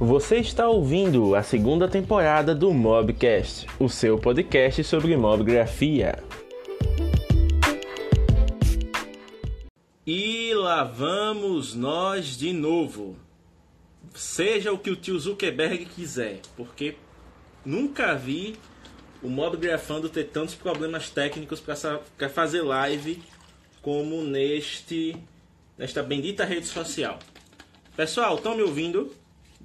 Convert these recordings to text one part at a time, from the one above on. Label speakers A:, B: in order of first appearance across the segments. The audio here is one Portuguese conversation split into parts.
A: Você está ouvindo a segunda temporada do Mobcast, o seu podcast sobre mobgrafia. E lá vamos nós de novo. Seja o que o tio Zuckerberg quiser, porque nunca vi o Mobgrafando ter tantos problemas técnicos para fazer live como neste nesta bendita rede social. Pessoal, estão me ouvindo?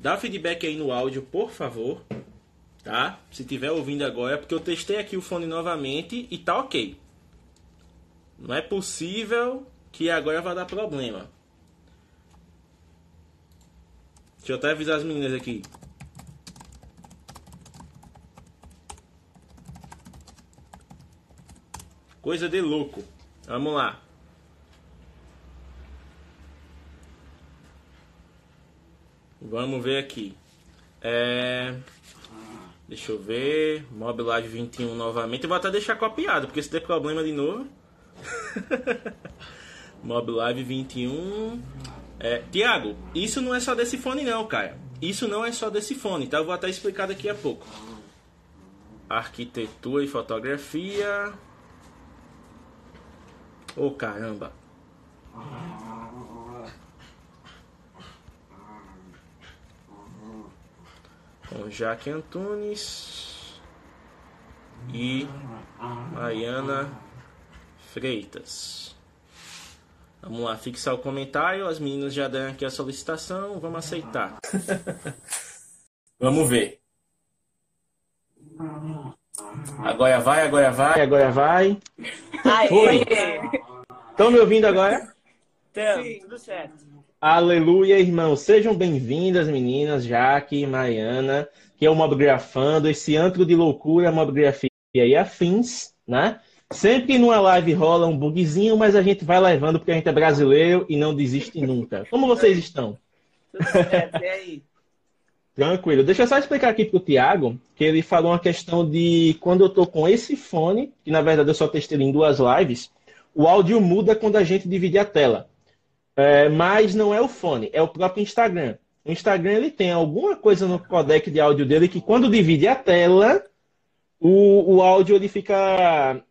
A: Dá feedback aí no áudio, por favor. Tá? Se tiver ouvindo agora, porque eu testei aqui o fone novamente e tá ok. Não é possível que agora vai dar problema. Deixa eu até avisar as meninas aqui. Coisa de louco. Vamos lá. Vamos ver aqui. É... Deixa eu ver. Mob Live 21 novamente. Eu vou até deixar copiado, porque se der problema de novo. Mob Live 21. É, Tiago, isso não é só desse fone não, cara. Isso não é só desse fone, tá? Eu vou até explicar daqui a pouco. Arquitetura e fotografia. Ô oh, caramba. Com Jaque Antunes e Mariana Freitas. Vamos lá, fixar o comentário. As meninas já deram aqui a solicitação. Vamos aceitar. Vamos ver. Agora vai, agora vai, agora vai.
B: Aê.
A: Foi. Estão me ouvindo agora?
B: Estamos, tudo certo.
A: Aleluia, irmãos. Sejam bem-vindas, meninas, Jaque e Mariana, que é o Mobgrafando, esse antro de loucura, Mobgrafia e afins, né? Sempre numa live rola um bugzinho, mas a gente vai levando porque a gente é brasileiro e não desiste nunca. Como vocês estão?
B: Tudo certo, e aí?
A: Tranquilo. Deixa eu só explicar aqui pro Tiago, que ele falou uma questão de quando eu tô com esse fone, que na verdade eu só testei em duas lives, o áudio muda quando a gente divide a tela. É, mas não é o fone, é o próprio Instagram. O Instagram ele tem alguma coisa no codec de áudio dele que quando divide a tela, o, o áudio ele fica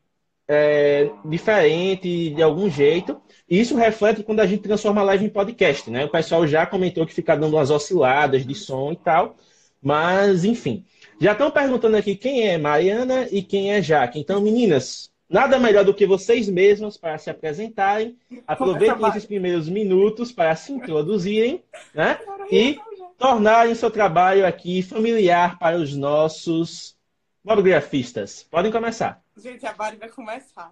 A: é, diferente de algum jeito. E isso reflete quando a gente transforma a live em podcast, né? O pessoal já comentou que fica dando umas osciladas de som e tal. Mas, enfim. Já estão perguntando aqui quem é Mariana e quem é Jaque. Então, meninas, Nada melhor do que vocês mesmos para se apresentarem. Aproveitem esses primeiros minutos para se introduzirem né? e tornarem seu trabalho aqui familiar para os nossos mobigrafistas. Podem começar.
C: Gente, a Bari vai começar.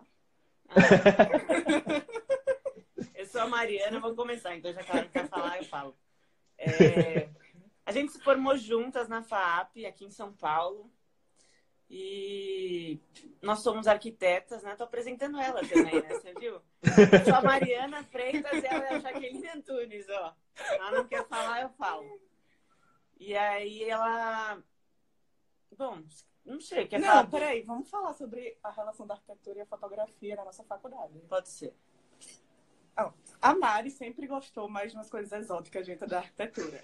B: eu sou a Mariana, vou começar. Então, já que ela quer falar, eu falo. É... A gente se formou juntas na FAAP, aqui em São Paulo. E nós somos arquitetas, né? Tô apresentando ela também, né? Você viu? Eu sou a Mariana Freitas e ela é a Jaqueline Antunes, ó. Ela não quer falar, eu falo. E aí ela. Bom, não sei, quer
C: não,
B: falar?
C: Não, peraí, vamos falar sobre a relação da arquitetura e a fotografia na nossa faculdade.
B: Pode ser.
C: A Mari sempre gostou mais de umas coisas exóticas dentro da arquitetura.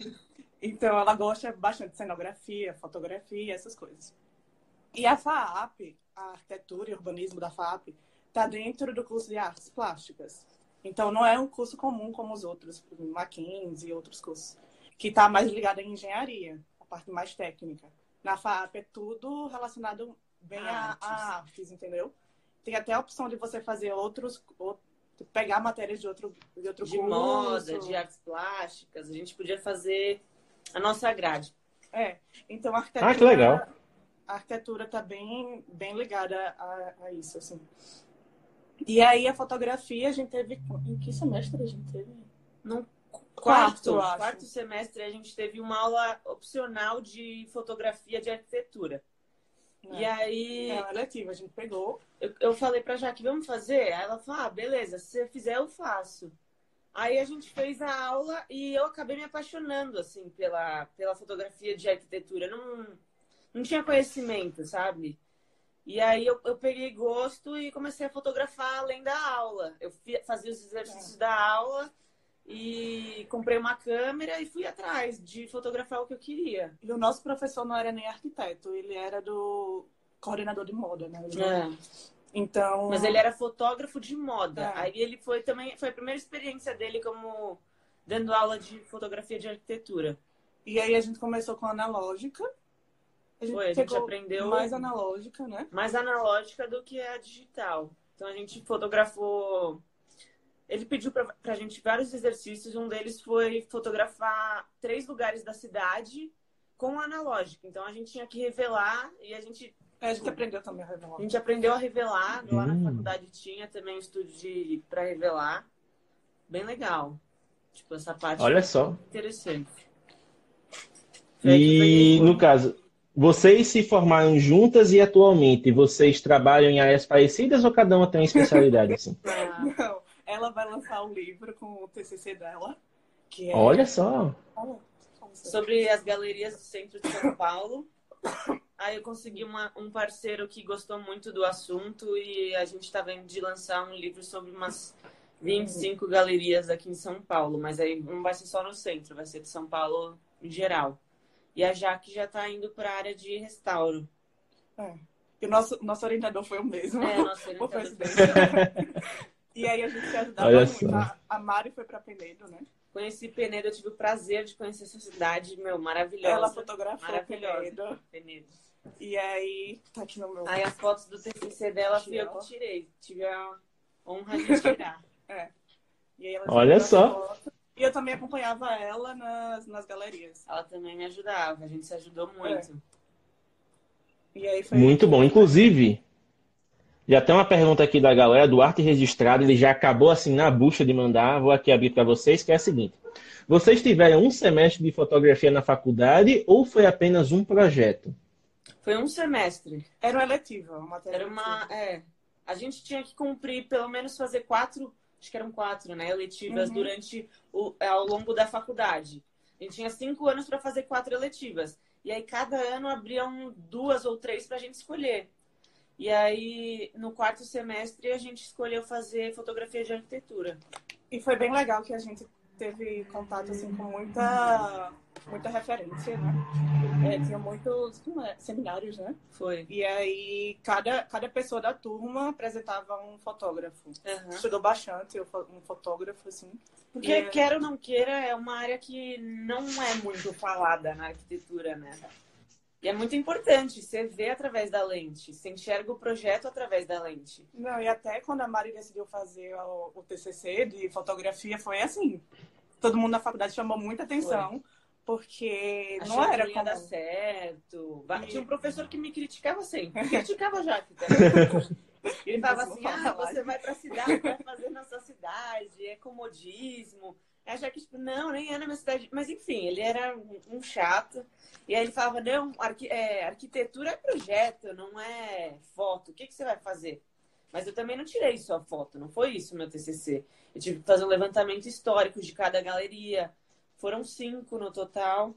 C: Então, ela gosta bastante de cenografia, fotografia, essas coisas. E a FAAP, a arquitetura e urbanismo da FAAP, está dentro do curso de artes plásticas. Então, não é um curso comum como os outros, Mackenzie e outros cursos, que está mais ligado à engenharia, a parte mais técnica. Na FAAP é tudo relacionado bem a, a artes, entendeu? Tem até a opção de você fazer outros, outros pegar matérias de outro de outro
B: de
C: curso.
B: moda, de artes plásticas. A gente podia fazer a nossa grade.
C: É. Então a arquitetura
A: Ah, que legal
C: a arquitetura está bem, bem ligada a, a, isso, assim. E aí a fotografia a gente teve. Em que semestre a gente teve?
B: No quarto, quarto, quarto semestre a gente teve uma aula opcional de fotografia de arquitetura. É. E aí.
C: É, letiva, a gente pegou.
B: Eu, eu falei pra Jaque, vamos fazer? Aí ela falou: ah, beleza, se você fizer, eu faço. Aí a gente fez a aula e eu acabei me apaixonando, assim, pela, pela fotografia de arquitetura. Não, não tinha conhecimento, sabe? E aí eu, eu peguei gosto e comecei a fotografar além da aula. Eu fazia os exercícios é. da aula e comprei uma câmera e fui atrás de fotografar o que eu queria.
C: E o nosso professor não era nem arquiteto, ele era do coordenador de moda, né?
B: É.
C: Então.
B: Mas ele era fotógrafo de moda.
C: É.
B: Aí ele foi também, foi a primeira experiência dele como dando aula de fotografia de arquitetura.
C: E aí a gente começou com analógica. A
B: Foi, a gente aprendeu-
C: mais analógica, né?
B: mais analógica do que a digital. Então a gente fotografou. Ele pediu pra, pra gente vários exercícios. Um deles foi fotografar três lugares da cidade com analógica. Então a gente tinha que revelar e a gente,
C: A gente aprendeu também a revelar.
B: a gente aprendeu a revelar. Lá
A: Hum.
B: na faculdade tinha também um estúdio de, pra revelar. Bem legal. Tipo, essa parte
A: Olha só.
B: interessante.
A: E,
B: fogo.
A: no caso, vocês se formaram juntas e atualmente vocês trabalham em áreas parecidas ou cada uma tem uma especialidade assim?
B: Ah,
C: Não, ela vai lançar um livro com o TCC dela, que é.
A: Olha só.
B: sobre as galerias do centro de São Paulo. Aí eu consegui uma- um parceiro que gostou muito do assunto e a gente está vendo de lançar um livro sobre umas 25 galerias aqui em São Paulo, mas aí não vai ser só no centro, vai ser de São Paulo em geral. E a Jaque já está indo para a área de restauro.
C: E o nosso, nosso orientador foi o mesmo.
B: É, nossa,
C: Por
B: orientador.
C: e aí a gente se ajudava
A: Olha
C: muito. A, a Mari foi pra Penedo, né?
B: Conheci Penedo, eu tive o prazer de conhecer essa cidade, meu, maravilhosa.
C: Ela fotografou
B: Maravilhosa.
C: Penedo.
B: Penedo.
C: E aí, tá aqui no meu.
B: Aí as fotos do TCC dela fui eu que tirei. Tive a honra de tirar.
C: E aí ela
A: Olha só.
C: fotos. E eu também acompanhava ela nas, nas galerias.
B: Ela também me ajudava, a gente se ajudou muito.
C: E aí foi.
A: Muito bom. Inclusive, já tem uma pergunta aqui da galera do Arte Registrado, ele já acabou assim na bucha de mandar, vou aqui abrir para vocês, que é a seguinte. Vocês tiveram um semestre de fotografia na faculdade ou foi apenas um projeto?
B: Foi um semestre.
C: Era uma eletiva, uma matéria.
B: Era uma. É. A gente tinha que cumprir, pelo menos fazer quatro, acho que eram quatro, né? Eletivas
C: Uhum.
B: durante o, ao longo da faculdade. A gente tinha cinco anos para fazer quatro eletivas. E aí cada ano abriam duas ou três para a gente escolher. E aí, no quarto semestre, a gente escolheu fazer fotografia de arquitetura.
C: E foi bem legal que a gente teve contato assim, com muita, muita referência, né? É, tinha muitos é, seminários, né?
B: Foi.
C: E aí cada, cada pessoa da turma apresentava um fotógrafo.
B: Aham.
C: Estudou bastante um fotógrafo, assim.
B: Porque, quer ou não queira, é uma área que não é muito falada na arquitetura, né? E é muito importante, você vê através da lente, você enxerga o projeto através da lente.
C: Não, e até quando a Mari decidiu fazer o, o TCC de fotografia, foi assim. Todo mundo na faculdade chamou muita atenção, porque não
B: Achou
C: era como...
B: dar certo.
C: E-
B: Tinha um professor que me criticava sempre. Criticava já. também. Ele falava assim, ah, você vai pra cidade, vai fazer na sua cidade, é comodismo. Aí já que, tipo, não, nem é na minha cidade. Mas enfim, ele era um- um chato. E aí ele falava, não, é, arquitetura é projeto, não é foto. O que, que você vai fazer? Mas eu também não tirei só foto, não foi isso meu TCC. Eu tive que fazer um levantamento histórico de cada galeria. Foram cinco no total.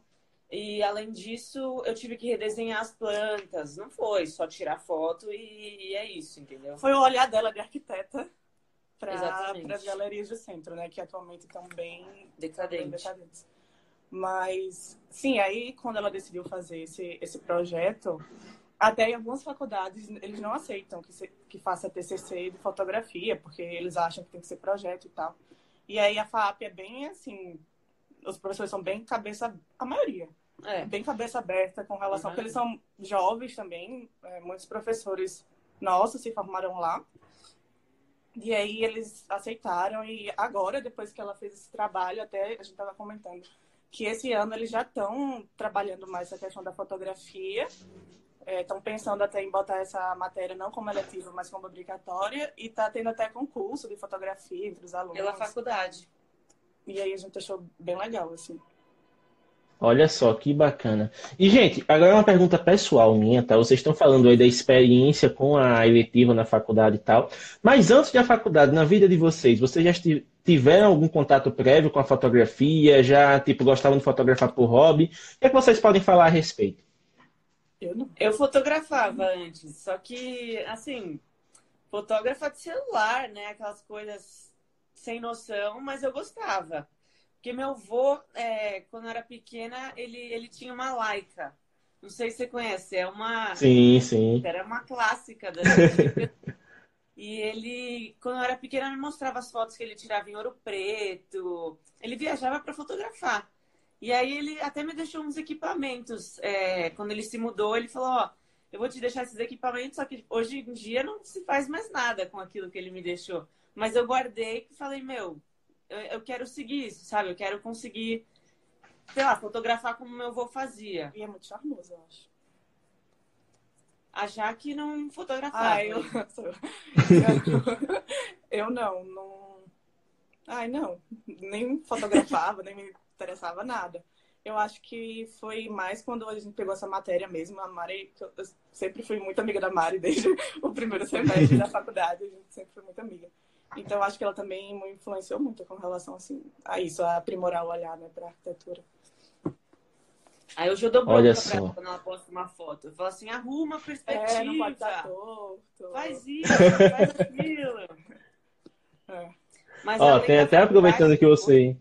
B: E além disso, eu tive que redesenhar as plantas. Não foi só tirar foto e, e é isso, entendeu?
C: Foi o olhar dela de arquiteta para as galerias do centro, né? Que atualmente estão bem, bem
B: Decadente.
C: decadentes. Mas, sim, aí quando ela decidiu fazer esse, esse projeto, até em algumas faculdades eles não aceitam que, se, que faça TCC de fotografia, porque eles acham que tem que ser projeto e tal. E aí a FAP é bem assim, os professores são bem cabeça, a maioria,
B: É.
C: bem cabeça aberta com relação,
B: Uhum.
C: porque eles são jovens também, é, muitos professores nossos se formaram lá. E aí eles aceitaram e agora, depois que ela fez esse trabalho, até a gente estava comentando que esse ano eles já estão trabalhando mais essa questão da fotografia. Estão pensando até em botar essa matéria não como eletiva, mas como obrigatória. E está tendo até concurso de fotografia entre os alunos.
B: Pela faculdade.
C: E aí a gente achou bem legal, assim.
A: Olha só, que bacana. E, gente, agora uma pergunta pessoal minha, tá? Vocês estão falando aí da experiência com a eletiva na faculdade e tal. Mas antes da faculdade, na vida de vocês, vocês já tiveram algum contato prévio com a fotografia? Já, tipo, gostavam de fotografar por hobby? O que é que vocês podem falar a respeito?
C: Eu não.
B: Eu fotografava antes, só que, assim, fotógrafa de celular, né? Aquelas coisas sem noção, mas eu gostava. Porque meu avô, é, quando eu era pequena, ele, ele tinha uma laica. Não sei se você conhece, é uma.
A: Sim, sim.
B: Era uma clássica da E ele, quando eu era pequena, me mostrava as fotos que ele tirava em ouro preto. Ele viajava para fotografar. E aí ele até me deixou uns equipamentos. É, quando ele se mudou, ele falou, ó, eu vou te deixar esses equipamentos, só que hoje em dia não se faz mais nada com aquilo que ele me deixou. Mas eu guardei e falei, meu, eu, eu quero seguir isso, sabe? Eu quero conseguir, sei lá, fotografar como meu avô fazia.
C: E é muito charmoso, eu acho.
B: A Jaque não fotografava.
C: Ah, eu, eu não, não. Ai, não. Nem fotografava, nem me interessava nada. Eu acho que foi mais quando a gente pegou essa matéria mesmo. A Mari, eu sempre fui muito amiga da Mari desde o primeiro semestre da faculdade, a gente sempre foi muito amiga. Então, acho que ela também me influenciou muito com relação assim, a isso, a aprimorar o olhar né, para arquitetura.
B: Aí hoje eu dou bronca pra ela quando ela posta uma foto. Eu falo assim, arruma a perspectiva. É, não pode estar torto. Faz isso, faz aquilo.
A: É. Mas Ó, tem até aproveitando que você...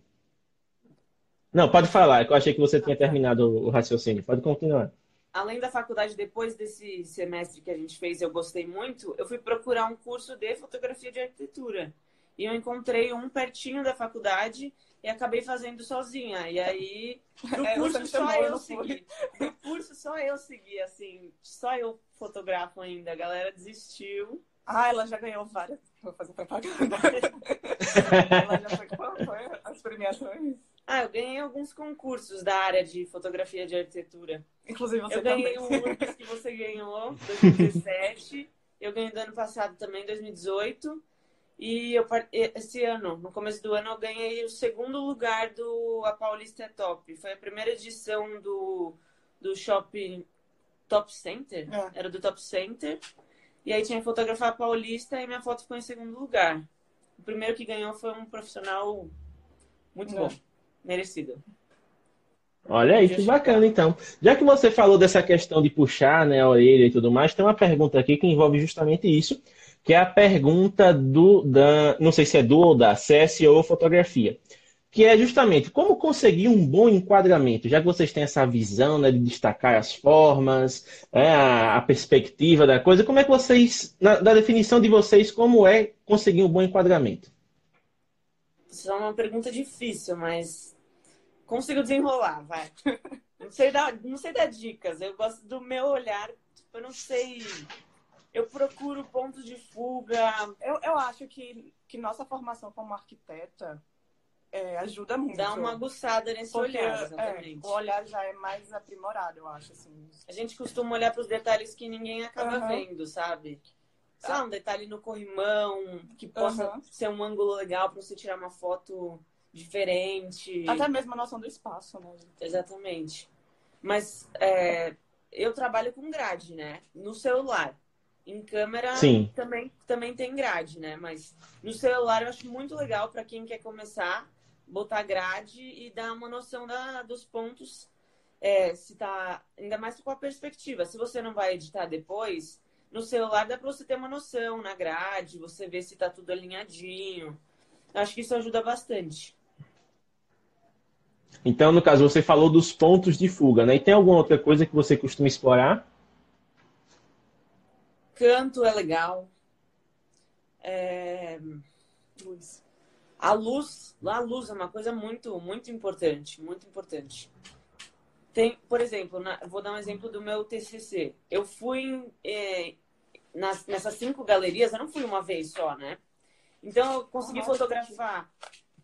A: Não, pode falar, que eu achei que você tinha terminado o raciocínio. Pode continuar.
B: Além da faculdade, depois desse semestre que a gente fez, eu gostei muito, eu fui procurar um curso de fotografia de arquitetura. E eu encontrei um pertinho da faculdade e acabei fazendo sozinha. E aí, do é, curso só eu, eu segui. Do curso só eu segui, assim, só eu fotografo ainda. A galera desistiu.
C: Ah, ela já ganhou várias. Vou fazer propaganda. ela já foi. Qual foi as premiações?
B: Ah, eu ganhei alguns concursos da área de fotografia de arquitetura.
C: Inclusive você
B: Eu ganhei
C: também.
B: um que você ganhou, 2017. eu ganhei do ano passado também, 2018. E eu, esse ano, no começo do ano, eu ganhei o segundo lugar do A Paulista é Top. Foi a primeira edição do, do Shopping Top Center. É. Era do Top Center. E aí tinha que fotografar a Paulista e minha foto ficou em segundo lugar. O primeiro que ganhou foi um profissional muito é. bom. Merecido.
A: Olha aí, que bacana então. Já que você falou dessa questão de puxar né, a orelha e tudo mais, tem uma pergunta aqui que envolve justamente isso que é a pergunta do, da, não sei se é do ou da CSO Fotografia, que é justamente como conseguir um bom enquadramento, já que vocês têm essa visão né, de destacar as formas, é, a, a, perspectiva da coisa, como é que vocês, na, da definição de vocês, como é conseguir um bom enquadramento?
B: Isso é uma pergunta difícil, mas consigo desenrolar, vai. Não sei dar, não sei dar dicas, eu gosto do meu olhar, tipo, eu não sei eu procuro pontos de fuga.
C: Eu, eu acho que, que nossa formação como arquiteta é, ajuda muito.
B: Dá uma aguçada nesse Porque, olhar, é,
C: exatamente. É, o olhar já é mais aprimorado, eu acho. Assim.
B: A gente costuma olhar para os detalhes que ninguém acaba uhum. vendo, sabe? Só um detalhe no corrimão, que possa uhum. ser um ângulo legal para você tirar uma foto diferente.
C: Até mesmo a noção do espaço, né?
B: Exatamente. Mas é, eu trabalho com grade, né? No celular. Em câmera
A: Sim.
B: também também tem grade, né? Mas no celular eu acho muito legal para quem quer começar botar grade e dar uma noção da, dos pontos. É, se tá ainda mais com a perspectiva. Se você não vai editar depois, no celular dá para você ter uma noção na grade, você ver se tá tudo alinhadinho. Acho que isso ajuda bastante.
A: Então, no caso, você falou dos pontos de fuga, né? E tem alguma outra coisa que você costuma explorar?
B: Canto é legal. É... Luz. A luz, a luz é uma coisa muito, muito importante, muito importante. Tem, por exemplo, na, vou dar um exemplo do meu TCC. Eu fui é, nas, nessas cinco galerias, eu não fui uma vez só, né? Então eu consegui fotografar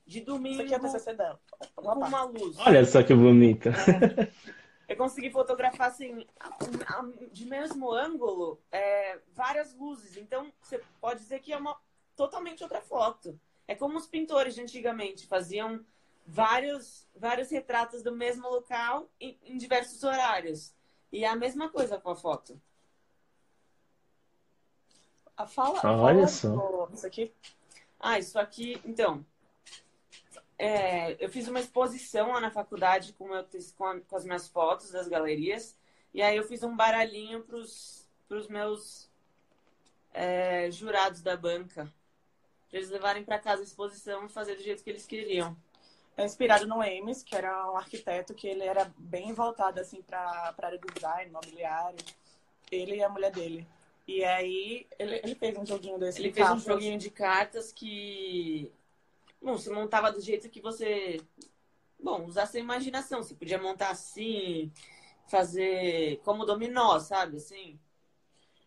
B: de domingo. Isso
C: aqui é TCC dela.
B: Com uma luz.
A: Olha só que bonita. É.
B: eu consegui fotografar assim, de mesmo ângulo, é, várias luzes. Então, você pode dizer que é uma totalmente outra foto. É como os pintores de antigamente faziam vários, vários retratos do mesmo local em, em diversos horários. E é a mesma coisa com a foto.
C: A fala,
A: ah, olha só.
C: Isso aqui?
B: Ah, isso aqui, então, é, eu fiz uma exposição lá na faculdade com, meu, com, a, com, as minhas fotos das galerias. E aí eu fiz um baralhinho para os meus é, jurados da banca. Pra eles levarem para casa a exposição e fazer do jeito que eles queriam.
C: É inspirado no Emes, que era um arquiteto que ele era bem voltado assim para área do design, mobiliário. Ele e a mulher dele. E aí ele, ele fez um joguinho desse.
B: Ele fez um
C: cartas.
B: joguinho de cartas que. Bom, você montava do jeito que você. Bom, usar sua imaginação. Você podia montar assim, fazer como dominó, sabe? Assim.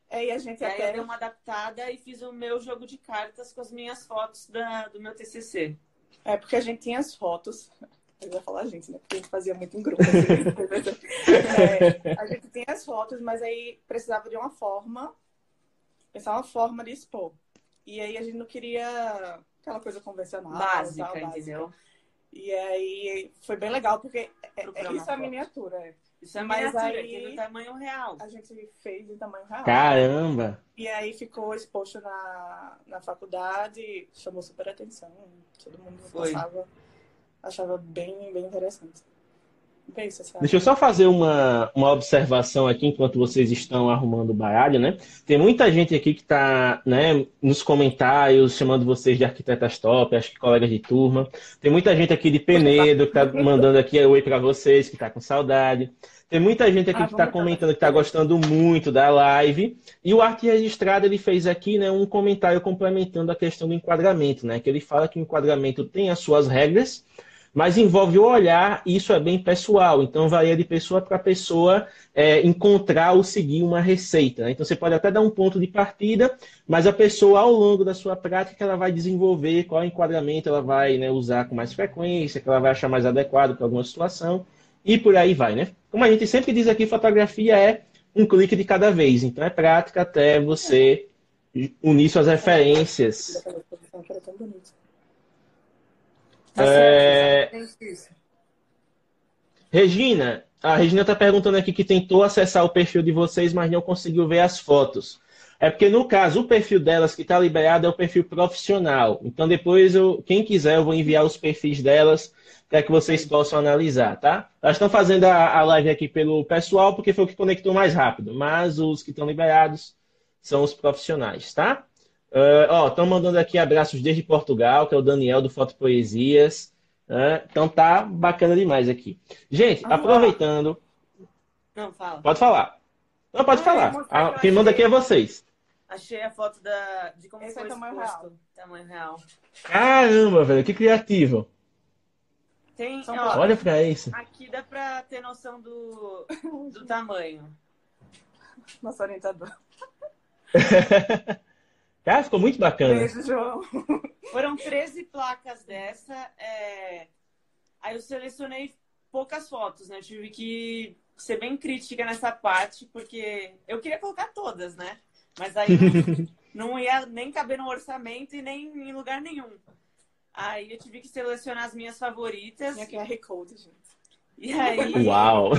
C: É, e a gente
B: E aí
C: até
B: eu dei uma adaptada e fiz o meu jogo de cartas com as minhas fotos da, do meu TCC.
C: É porque a gente tinha as fotos. Eu ia falar a gente, né? Porque a gente fazia muito em grupo. assim. É, a gente tinha as fotos, mas aí precisava de uma forma, pensar uma forma de expor. E aí a gente não queria aquela coisa convencional.
B: Básica,
C: tal, básica.
B: entendeu?
C: E aí foi bem legal, porque é- é, isso é miniatura. é.
B: Isso é
C: Mas
B: miniatura,
C: aí-
B: é do tamanho real.
C: A gente fez em tamanho real.
A: Caramba!
C: E aí ficou exposto na, na faculdade, chamou super atenção. Todo mundo
B: Foi.
C: passava, achava bem, bem interessante. Sabe.
A: Deixa eu só fazer uma, uma observação aqui enquanto vocês estão arrumando o baralho, né? Tem muita gente aqui que está né, nos comentários chamando vocês de arquitetas top, acho que colegas de turma. Tem muita gente aqui de Penedo que está mandando aqui oi para vocês, que está com saudade. Tem muita gente aqui
C: Ah,
A: que está comentando que está gostando muito da live. E o Arte Registrado ele fez aqui né, um comentário complementando a questão do enquadramento, né? Que ele fala que o enquadramento tem as suas regras, mas envolve o olhar e isso é bem pessoal. Então varia de pessoa para pessoa é, encontrar ou seguir uma receita. né? Então você pode até dar um ponto de partida, mas a pessoa ao longo da sua prática ela vai desenvolver qual enquadramento ela vai né, usar com mais frequência, que ela vai achar mais adequado para alguma situação e por aí vai, né? Como a gente sempre diz aqui, fotografia é um clique de cada vez. Então é prática até você unir suas referências.
C: Daquela exposição que era tão bonito.
B: Tá
A: É,
B: certo, isso.
A: Regina, a Regina está perguntando aqui que tentou acessar o perfil de vocês, mas não conseguiu ver as fotos. É porque, no caso, o perfil delas que está liberado é o perfil profissional. Então, depois, eu, quem quiser, eu vou enviar os perfis delas para que vocês possam analisar, tá? Elas estão fazendo a, a live aqui pelo pessoal, porque foi o que conectou mais rápido. Mas os que estão liberados são os profissionais, tá? Uh, ó, estão mandando aqui abraços desde Portugal, que é o Daniel do Foto Poesias. né? então tá bacana demais aqui. Gente,
B: Ah,
A: aproveitando,
B: Não, fala.
A: pode falar. Não, pode
B: Ah,
A: falar.
B: mostrar
A: Ah, quem manda aqui é vocês.
B: Achei a foto da, de como
C: Esse
B: foi
C: é tamanho
B: exposto. Tamanho real.
A: Caramba, velho, que criativo.
B: Tem, ó.
A: Olha pra isso.
B: aqui dá pra ter noção do, do tamanho.
C: Nosso orientador.
A: Cara, ficou muito bacana.
C: Beijo, João.
B: Foram 13 placas dessa. é, Aí eu selecionei poucas fotos, né? Eu tive que ser bem crítica nessa parte, porque eu queria colocar todas, né? Mas aí não, não ia nem caber no orçamento e nem em lugar nenhum. Aí eu tive que selecionar as minhas favoritas.
C: Tinha QR Code, gente.
B: E aí,
A: Uau!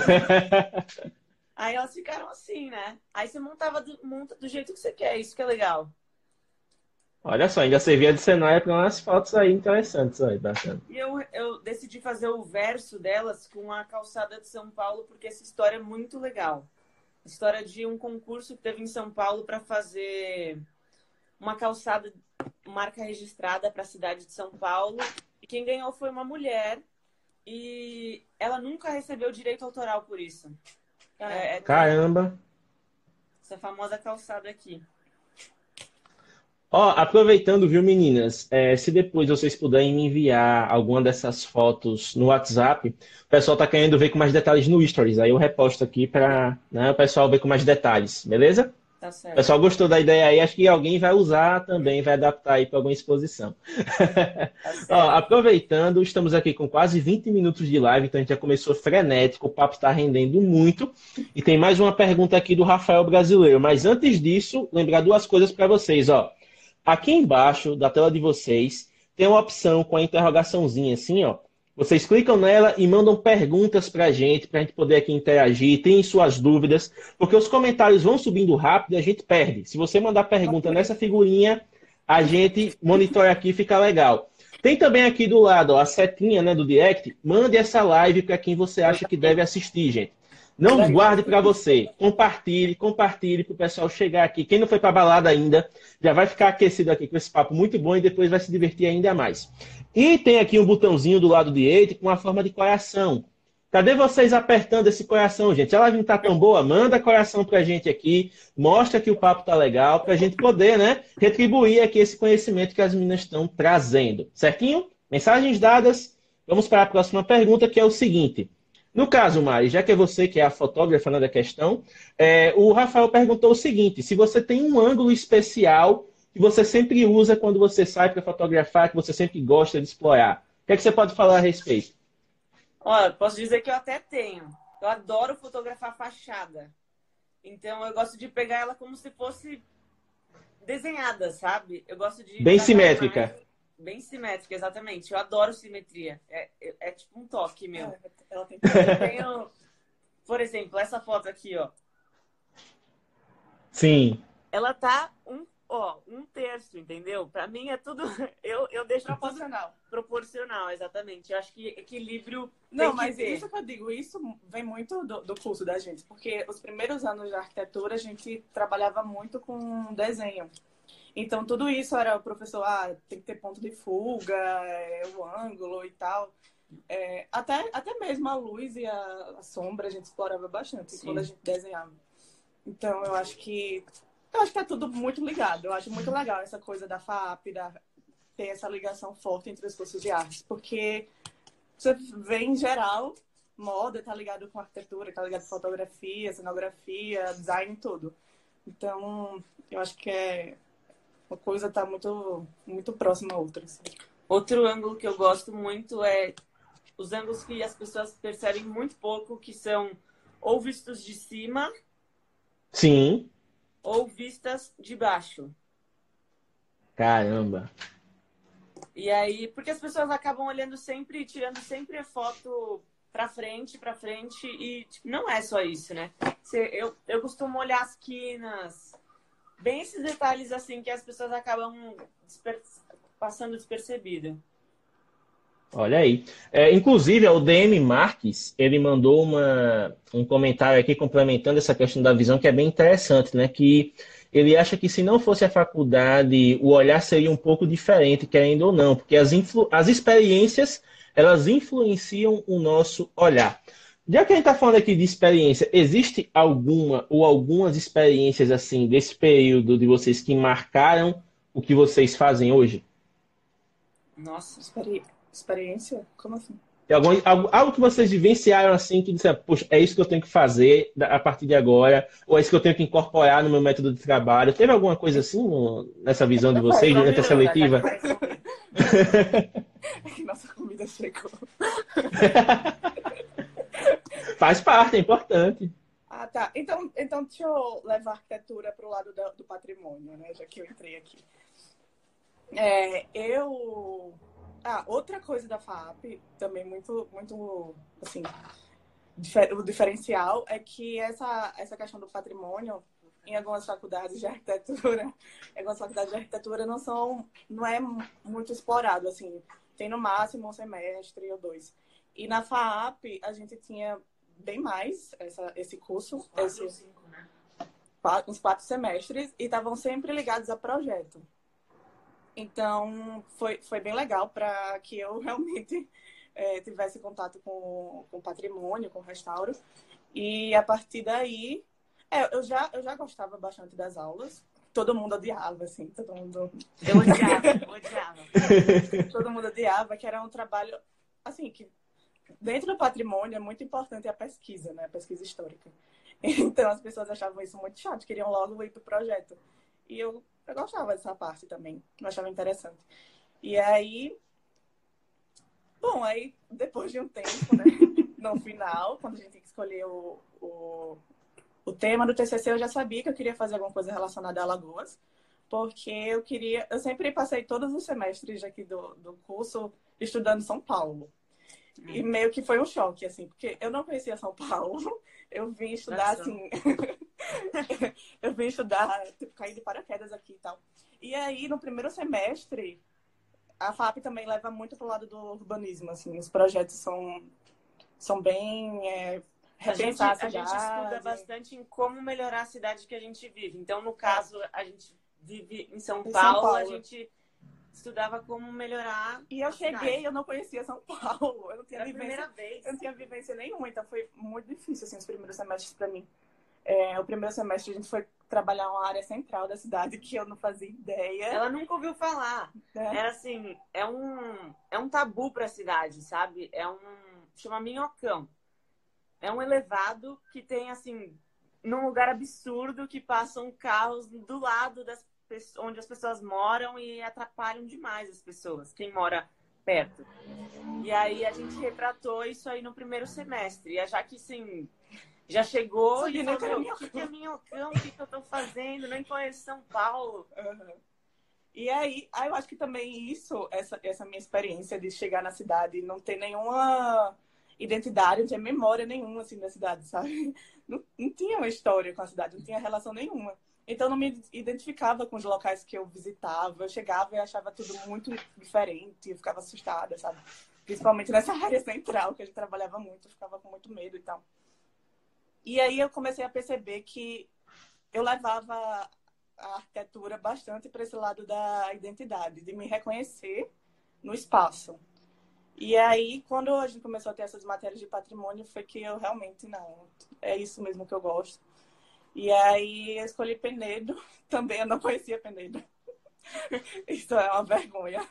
B: aí elas ficaram assim, né? Aí você montava do, monta do jeito que você quer, isso que é legal.
A: Olha só, ainda servia de cenário para umas fotos aí interessantes aí, bacana.
B: E eu, eu decidi fazer o verso delas com a calçada de São Paulo, porque essa história é muito legal. História de um concurso que teve em São Paulo para fazer uma calçada, marca registrada para a cidade de São Paulo. E quem ganhou foi uma mulher. E ela nunca recebeu direito autoral por isso. É, é
A: Caramba!
B: essa famosa calçada aqui.
A: Ó, aproveitando, viu, meninas? é, se depois vocês puderem me enviar alguma dessas fotos no WhatsApp, o pessoal tá querendo ver com mais detalhes no Stories. Aí eu reposto aqui para o pessoal ver com mais detalhes, beleza?
B: Tá
A: O
B: certo.
A: pessoal gostou da ideia aí, acho que alguém vai usar também, vai adaptar aí para alguma exposição.
B: Tá.
A: Ó, aproveitando, estamos aqui com quase 20 minutos de live, então a gente já começou frenético, o papo está rendendo muito. E tem mais uma pergunta aqui do Rafael Brasileiro. Mas antes disso, lembrar duas coisas para vocês, ó. Aqui embaixo da tela de vocês tem uma opção com a interrogaçãozinha assim, ó. Vocês clicam nela e mandam perguntas para a gente, para a gente poder aqui interagir, tem suas dúvidas, porque os comentários vão subindo rápido e a gente perde. Se você mandar pergunta nessa figurinha, a gente monitora aqui fica legal. Tem também aqui do lado ó, a setinha né, do direct. Mande essa live para quem você acha que deve assistir, gente. Não guarde para você. Compartilhe, compartilhe para o pessoal chegar aqui. Quem não foi para balada ainda, já vai ficar aquecido aqui com esse papo muito bom e depois vai se divertir ainda mais. E tem aqui um botãozinho do lado direito com a forma de coração. Cadê vocês apertando esse coração, gente? A live não tá tão boa? Manda coração pra gente aqui, mostra que o papo tá legal, pra gente poder, né, retribuir aqui esse conhecimento que as meninas estão trazendo. Certinho? Mensagens dadas. Vamos para a próxima pergunta, que é o seguinte. No caso, Mari, já que é você que é a fotógrafa né, da questão, é, o Rafael perguntou o seguinte: se você tem um ângulo especial que você sempre usa quando você sai para fotografar, que você sempre gosta de explorar, o que, é que você pode falar a respeito?
B: Olha, posso dizer que eu até tenho. Eu adoro fotografar fachada. Então eu gosto de pegar ela como se fosse desenhada, sabe? Eu gosto de.
A: Bem simétrica. Mais...
B: Bem simétrica, exatamente. Eu adoro simetria. É, é, é tipo um toque meu. É, ela tem... Eu tenho, por exemplo, essa foto aqui, ó.
A: Sim.
B: Ela tá um ó, um terço, entendeu? Para mim é tudo. Eu, eu deixo
C: proporcional.
B: Proporcional, exatamente. Eu acho que equilíbrio.
C: Não, mas ter. isso que eu digo, isso vem muito do, do curso da gente, porque os primeiros anos de arquitetura a gente trabalhava muito com desenho. Então, tudo isso era o professor, ah, tem que ter ponto de fuga, é, o ângulo e tal. É, até, até mesmo a luz e a, a sombra a gente explorava bastante Sim. quando a gente desenhava. Então, eu acho que eu acho que é tudo muito ligado. Eu acho muito legal essa coisa da FAP, da, ter essa ligação forte entre os cursos de artes, porque você vê em geral, moda está ligado com arquitetura, está ligado com fotografia, cenografia, design, tudo. Então, eu acho que é uma coisa está muito, muito próxima a outra. Assim.
B: Outro ângulo que eu gosto muito é os ângulos que as pessoas percebem muito pouco, que são ou vistos de cima.
A: Sim
B: ou vistas de baixo.
A: Caramba.
B: E aí, porque as pessoas acabam olhando sempre, tirando sempre a foto para frente, para frente e tipo, não é só isso, né? Eu, eu costumo olhar as quinas, bem esses detalhes assim que as pessoas acabam desper... passando despercebido.
A: Olha aí. É, inclusive, o DM Marques, ele mandou uma, um comentário aqui complementando essa questão da visão, que é bem interessante, né? Que ele acha que se não fosse a faculdade, o olhar seria um pouco diferente, querendo ou não, porque as, influ, as experiências, elas influenciam o nosso olhar. Já que a gente está falando aqui de experiência, existe alguma ou algumas experiências assim desse período de vocês que marcaram o que vocês fazem hoje?
C: Nossa, experiência Experiência? Como assim?
A: Algum, algo, algo, que vocês vivenciaram assim, que disseram, poxa, é isso que eu tenho que fazer a partir de agora, ou é isso que eu tenho que incorporar no meu método de trabalho. Teve alguma coisa assim nessa visão de vocês durante a seletiva?
C: Nossa comida chegou.
A: Faz parte, é importante.
C: Ah, tá. Então, então deixa eu levar a arquitetura para o lado do, do, patrimônio, né? Já que eu entrei aqui. É, eu ah, outra coisa da FAP, também muito, muito, assim, o diferencial é que essa, essa questão do patrimônio, em algumas faculdades de arquitetura, algumas faculdades de arquitetura não são, não é muito explorado, assim, tem no máximo um semestre ou dois. E na FAP a gente tinha bem mais essa, esse curso, uns quatro, esse, cinco, né? quatro, uns quatro semestres, e estavam sempre ligados a projeto. Então, foi, foi bem legal para que eu realmente é, tivesse contato com, com patrimônio, com restauro. E a partir daí, é, eu, já, eu já gostava bastante das aulas. Todo mundo odiava, assim, todo mundo.
B: Eu odiava, odiava.
C: todo mundo odiava, que era um trabalho, assim, que dentro do patrimônio é muito importante a pesquisa, né? A pesquisa histórica. Então as pessoas achavam isso muito chato, queriam logo ir para o projeto. E eu eu gostava dessa parte também. Eu achava interessante. E aí. Bom, aí depois de um tempo, né? no final, quando a gente tem que escolher o, o, o tema do TCC, eu já sabia que eu queria fazer alguma coisa relacionada a Alagoas. Porque eu queria. Eu sempre passei todos os semestres aqui do, do curso estudando São Paulo. E meio que foi um choque, assim, porque eu não conhecia São Paulo. Eu vim estudar, Nossa. assim. eu vim estudar, tipo, cair de paraquedas aqui e tal. E aí, no primeiro semestre, a FAP também leva muito pro lado do urbanismo, assim. Os projetos são, são bem é,
B: a gente, a, a gente estuda bastante em como melhorar a cidade que a gente vive. Então, no caso, a gente vive em São, em Paulo, São Paulo, a gente estudava como melhorar.
C: E eu cheguei, eu não conhecia São Paulo. Eu não tinha
B: Era
C: vivência,
B: a primeira vez.
C: Eu não tinha vivência nenhuma, então foi muito difícil assim os primeiros semestres para mim. É, o primeiro semestre a gente foi trabalhar uma área central da cidade que eu não fazia ideia.
B: Ela nunca ouviu falar. É. Era assim, é um é um tabu para a cidade, sabe? É um chama Minhocão. É um elevado que tem assim num lugar absurdo que passam carros do lado das onde as pessoas moram e atrapalham demais as pessoas, quem mora perto. E aí a gente retratou isso aí no primeiro semestre. E a Jaque, sim, já chegou Sim, e falou, o que, que é minhocão? O que, que eu tô fazendo? Nem conheço São Paulo.
C: Uhum. E aí, aí, eu acho que também isso, essa, essa minha experiência de chegar na cidade e não ter nenhuma identidade, não tinha memória nenhuma, assim, da cidade, sabe? Não, não tinha uma história com a cidade, não tinha relação nenhuma. Então, não me identificava com os locais que eu visitava. Eu chegava e achava tudo muito diferente. Eu ficava assustada, sabe? Principalmente nessa área central, que a gente trabalhava muito. Eu ficava com muito medo e tal. E aí eu comecei a perceber que eu levava a arquitetura bastante para esse lado da identidade, de me reconhecer no espaço. E aí, quando a gente começou a ter essas matérias de patrimônio, foi que eu realmente, não, é isso mesmo que eu gosto. E aí eu escolhi Penedo. Também eu não conhecia Penedo. Isso é uma vergonha.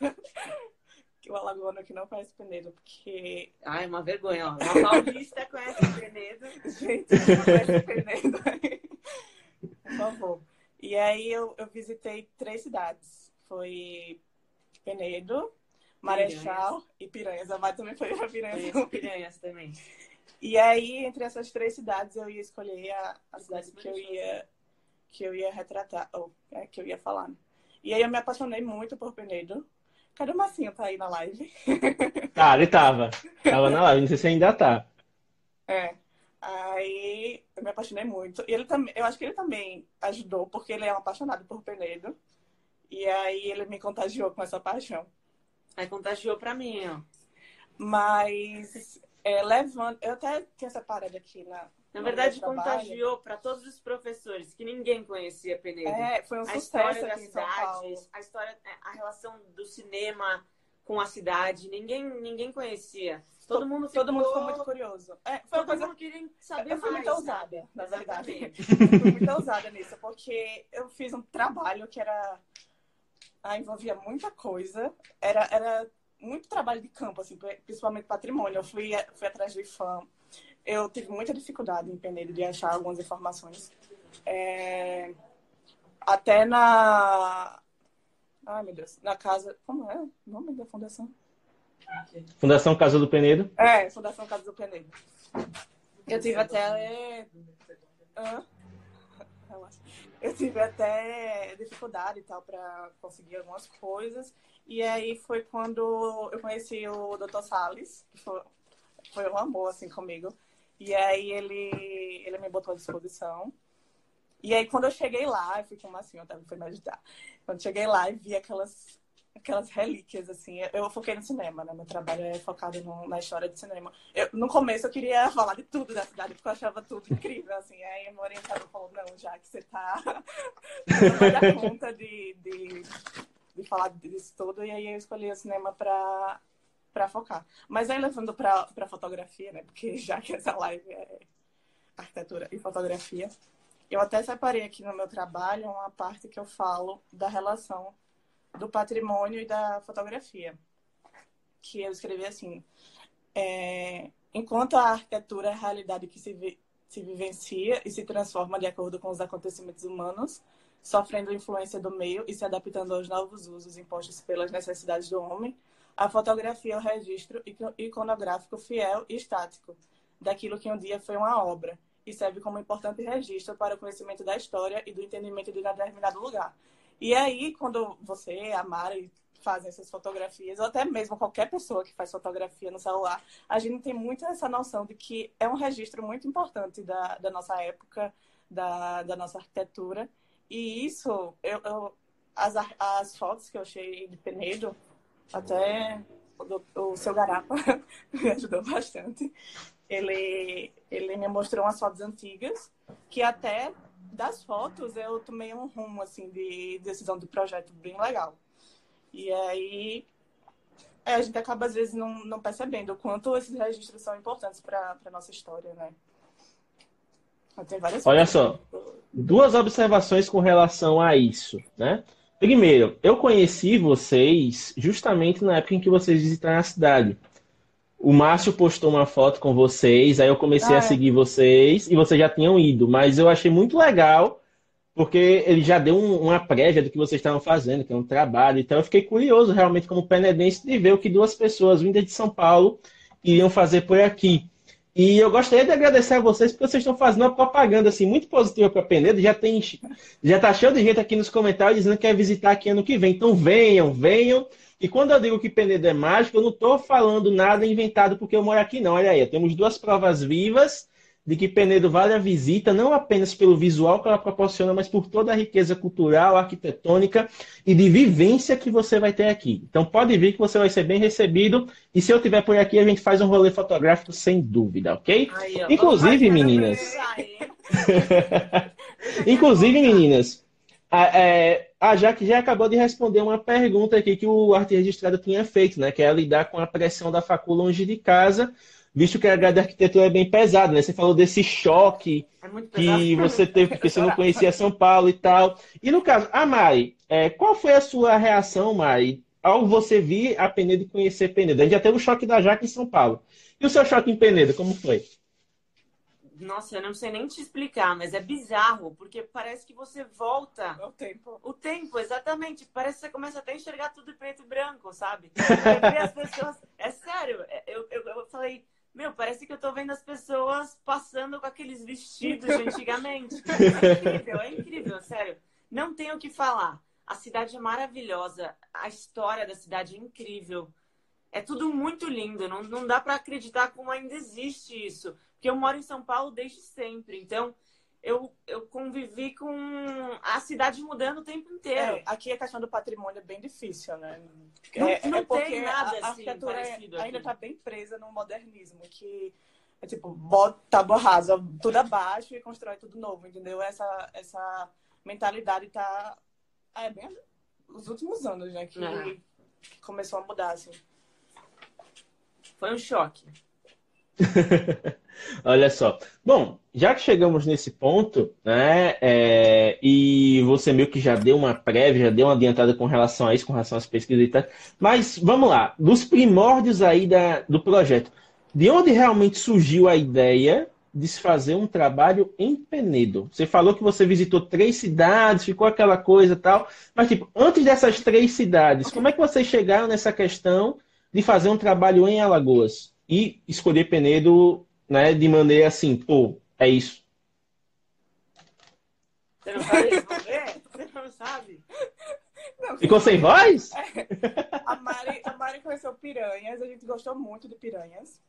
C: Que o alagoano aqui não conhece Penedo, porque.
B: Ah, é uma vergonha, ó. Uma paulista conhece Penedo.
C: Gente, não conhece Penedo. Por favor. E aí eu, eu visitei três cidades. Foi Penedo, Marechal Piranhas. e Piranhas. A Mari também foi para Piranhas.
B: Piranhas também.
C: E aí, entre essas três cidades, eu ia escolher a, a cidade que eu ia, que eu ia retratar, ou é, que eu ia falar. Né? E aí eu me apaixonei muito por Penedo. Cadê o Massinho? Tá aí na live?
A: Ah, ele tava. Tava na live, não sei se ainda tá.
C: É. Aí eu me apaixonei muito. E ele também, eu acho que ele também ajudou, porque ele é um apaixonado por Penedo. E aí ele me contagiou com essa paixão.
B: Aí contagiou pra mim, ó.
C: Mas é, levando. Eu até tinha essa parada aqui na.
B: Na verdade, contagiou para todos os professores, que ninguém conhecia Penedo.
C: É, foi um
B: a
C: sucesso
B: história da cidade, a história, é, a relação do cinema com a cidade, ninguém, ninguém conhecia. Todo mundo ficou,
C: todo mundo ficou muito curioso. É,
B: foi todo coisa... mundo queria saber
C: eu fui
B: mais,
C: muito ousada, na verdade. eu fui muito ousada nisso, porque eu fiz um trabalho que era ah, envolvia muita coisa. Era, era muito trabalho de campo, assim, principalmente patrimônio. Eu fui, fui atrás do IFAM. Eu tive muita dificuldade em Penedo de achar algumas informações. É... Até na. Ai, meu Deus. Na casa. Como é o nome da fundação?
A: Fundação Casa do Penedo?
C: É, Fundação Casa do Penedo. Eu tive até. Hã? Eu tive até dificuldade e tal para conseguir algumas coisas. E aí foi quando eu conheci o Dr. Salles, que foi, foi um amor, assim, comigo. E aí ele, ele me botou à disposição. E aí quando eu cheguei lá, eu fui com assim, eu tava, fui meditar. Quando cheguei lá e vi aquelas, aquelas relíquias, assim, eu foquei no cinema, né? Meu trabalho é focado no, na história de cinema. Eu, no começo eu queria falar de tudo da cidade, porque eu achava tudo incrível, assim. Aí meu orientador falou, não, já que você tá... Você vai conta de, de de falar disso tudo, e aí eu escolhi o cinema para para focar. Mas aí levando para fotografia, né? Porque já que essa live é arquitetura e fotografia, eu até separei aqui no meu trabalho uma parte que eu falo da relação do patrimônio e da fotografia. Que eu escrevi assim: é, enquanto a arquitetura é a realidade que se, vi, se vivencia e se transforma de acordo com os acontecimentos humanos, sofrendo influência do meio e se adaptando aos novos usos impostos pelas necessidades do homem, a fotografia é o registro iconográfico fiel e estático daquilo que um dia foi uma obra e serve como importante registro para o conhecimento da história e do entendimento de determinado lugar. E aí, quando você, a Mari, fazem essas fotografias, ou até mesmo qualquer pessoa que faz fotografia no celular, a gente tem muito essa noção de que é um registro muito importante da, da nossa época, da, da nossa arquitetura, e isso, eu, eu as, as fotos que eu achei de Penedo, até o, o seu Garapa me ajudou bastante. Ele, ele me mostrou umas fotos antigas, que até das fotos eu tomei um rumo assim de decisão do projeto bem legal. E aí é, a gente acaba às vezes não, não percebendo o quanto esses registros são importantes para a nossa história, né?
A: Olha só, duas observações com relação a isso, né? Primeiro, eu conheci vocês justamente na época em que vocês visitaram a cidade. O Márcio postou uma foto com vocês, aí eu comecei ah, a é. seguir vocês e vocês já tinham ido, mas eu achei muito legal porque ele já deu um, uma prévia do que vocês estavam fazendo, que é um trabalho. Então eu fiquei curioso realmente como penedense de ver o que duas pessoas vindas de São Paulo iriam fazer por aqui. E eu gostaria de agradecer a vocês porque vocês estão fazendo uma propaganda assim muito positiva para Penedo. Já tem já tá cheio de gente aqui nos comentários dizendo que quer visitar aqui ano que vem. Então venham, venham. E quando eu digo que Penedo é mágico, eu não estou falando nada inventado porque eu moro aqui, não. Olha aí, temos duas provas vivas de que Penedo vale a visita, não apenas pelo visual que ela proporciona, mas por toda a riqueza cultural, arquitetônica e de vivência que você vai ter aqui. Então pode vir que você vai ser bem recebido. E se eu tiver por aqui, a gente faz um rolê fotográfico sem dúvida, ok? Aí, Inclusive, meninas. Inclusive, meninas, é, a Jaque já acabou de responder uma pergunta aqui que o arte registrado tinha feito, né? Que é lidar com a pressão da facul longe de casa visto que a grade de arquitetura é bem pesada, né? Você falou desse choque é que você teve porque você não conhecia São Paulo e tal. E no caso, a Mari, é, qual foi a sua reação, Mari, ao você vir a Penedo e conhecer Penedo? A gente já teve o choque da Jaque em São Paulo. E o seu choque em Penedo, como foi?
B: Nossa, eu não sei nem te explicar, mas é bizarro, porque parece que você volta.
C: O tempo.
B: O tempo, exatamente. Parece que você começa até a enxergar tudo preto e branco, sabe? as pessoas. É sério, é, eu, eu, eu falei, meu, parece que eu tô vendo as pessoas passando com aqueles vestidos de antigamente. É incrível, é incrível, sério. Não tenho o que falar. A cidade é maravilhosa, a história da cidade é incrível. É tudo muito lindo, não, não dá para acreditar como ainda existe isso. Porque eu moro em São Paulo desde sempre, então eu, eu convivi com a cidade mudando o tempo inteiro.
C: É, aqui a questão do patrimônio é bem difícil, né?
B: Não,
C: é,
B: não é tem nada a,
C: assim, a arquitetura é, ainda está bem presa no modernismo, que é tipo, bota tábua rasa, tudo abaixo e constrói tudo novo, entendeu? Essa, essa mentalidade tá é bem os últimos anos, né, que, que começou a mudar, assim.
B: Foi um choque.
A: Olha só. Bom, já que chegamos nesse ponto, né, é, e você meio que já deu uma prévia, já deu uma adiantada com relação a isso, com relação às pesquisas e tal, mas vamos lá, dos primórdios aí da, do projeto, de onde realmente surgiu a ideia de se fazer um trabalho em Penedo? Você falou que você visitou três cidades, ficou aquela coisa e tal, mas tipo, antes dessas três cidades, como é que vocês chegaram nessa questão de fazer um trabalho em Alagoas? E escolher Penedo né, de maneira assim, pô, é isso.
B: Você não sabe responder? Você não sabe?
A: Não, Ficou sem voz?
C: É. A, Mari, a Mari conheceu Piranhas, a gente gostou muito de Piranhas.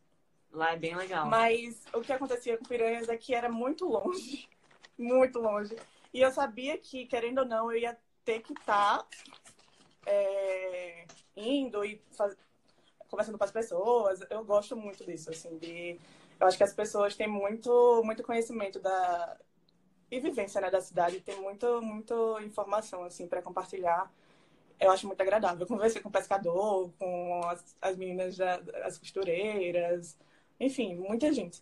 B: Lá é bem legal.
C: Mas o que acontecia com Piranhas é que era muito longe. Muito longe. E eu sabia que, querendo ou não, eu ia ter que estar tá, é, indo e faz... conversando com as pessoas. Eu gosto muito disso, assim, de eu acho que as pessoas têm muito, muito conhecimento da e vivência né, da cidade, tem muito, muito informação assim para compartilhar. Eu acho muito agradável. Eu conversei com o pescador, com as, as meninas, da, as costureiras, enfim, muita gente.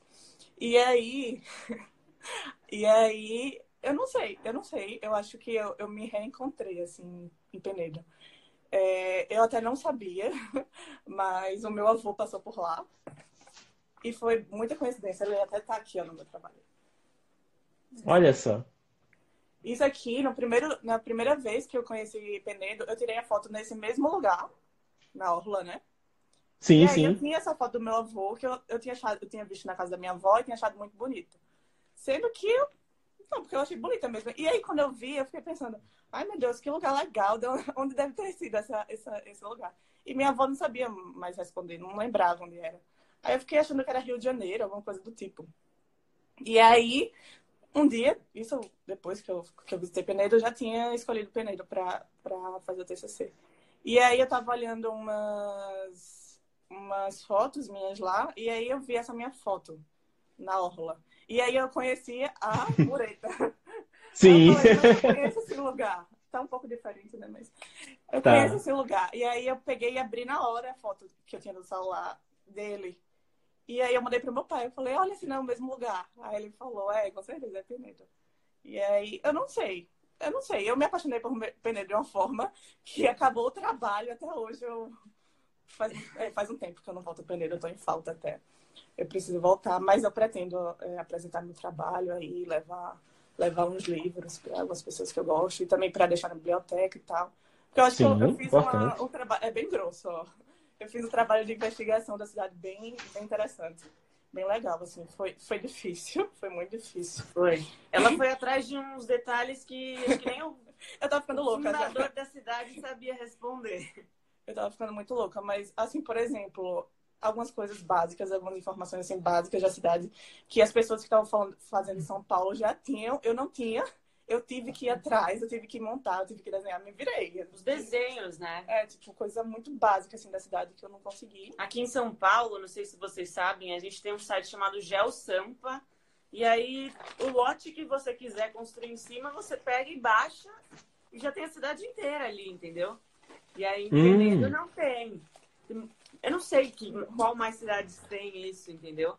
C: E aí, e aí, eu não sei, eu não sei. Eu acho que eu, eu me reencontrei assim em Penedo. É, eu até não sabia, mas o meu avô passou por lá. E foi muita coincidência, ele até tá aqui ó, no meu trabalho.
A: Olha só.
C: Isso aqui, no primeiro, na primeira vez que eu conheci Penedo, eu tirei a foto nesse mesmo lugar, na Orla, né?
A: Sim,
C: e
A: sim.
C: Eu tinha essa foto do meu avô, que eu, eu, tinha achado, eu tinha visto na casa da minha avó e tinha achado muito bonita. Sendo que eu. Não, porque eu achei bonita mesmo. E aí, quando eu vi, eu fiquei pensando, ai meu Deus, que lugar legal, onde deve ter sido essa, essa, esse lugar. E minha avó não sabia mais responder, não lembrava onde era. Aí eu fiquei achando que era Rio de Janeiro, alguma coisa do tipo. E aí, um dia, isso depois que eu, que eu visitei Penedo, eu já tinha escolhido Penedo para fazer o TCC. E aí eu tava olhando umas, umas fotos minhas lá, e aí eu vi essa minha foto na orla. E aí eu conheci a mureta.
A: Sim.
C: Eu, conheço esse lugar. Tá um pouco diferente, né? Mas eu
A: Tá.
C: conheço esse lugar. E aí eu peguei e abri na hora a foto que eu tinha no celular dele. E aí eu mandei pro meu pai. Eu falei, olha se não é o mesmo lugar. Aí ele falou, é, com certeza, é Penedo. E aí, eu não sei. Eu não sei. Eu me apaixonei por Penedo de uma forma que acabou o trabalho até hoje. Eu... Faz, é, faz um tempo que eu não volto a Penedo, eu tô em falta até. Eu preciso voltar, mas eu pretendo é, apresentar meu trabalho aí, levar, levar uns livros para algumas pessoas que eu gosto e também para deixar na biblioteca e tal. Porque eu acho que eu,
A: Sim,
C: eu fiz uma, um trabalho. É bem grosso, ó. Eu fiz um trabalho de investigação da cidade bem, bem interessante. Bem legal, assim. Foi, foi difícil, foi muito difícil.
B: Foi. Ela foi atrás de uns detalhes que acho que nem o
C: Eu tava ficando louca já.
B: fundador da cidade sabia responder.
C: Eu tava ficando muito louca, mas assim, por exemplo, algumas coisas básicas, algumas informações assim básicas da cidade que as pessoas que estavam fazendo em São Paulo já tinham, eu não tinha. Eu tive que ir atrás, eu tive que montar, eu tive que desenhar, me virei.
B: Os desenhos, né?
C: É, tipo, coisa muito básica assim da cidade que eu não consegui.
B: Aqui em São Paulo, não sei se vocês sabem, a gente tem um site chamado GeoSampa. E aí, o lote que você quiser construir em cima, você pega e baixa e já tem a cidade inteira ali, entendeu? E aí, em
A: Hum.
B: Penedo não tem. Eu não sei que, qual mais cidades tem isso, entendeu?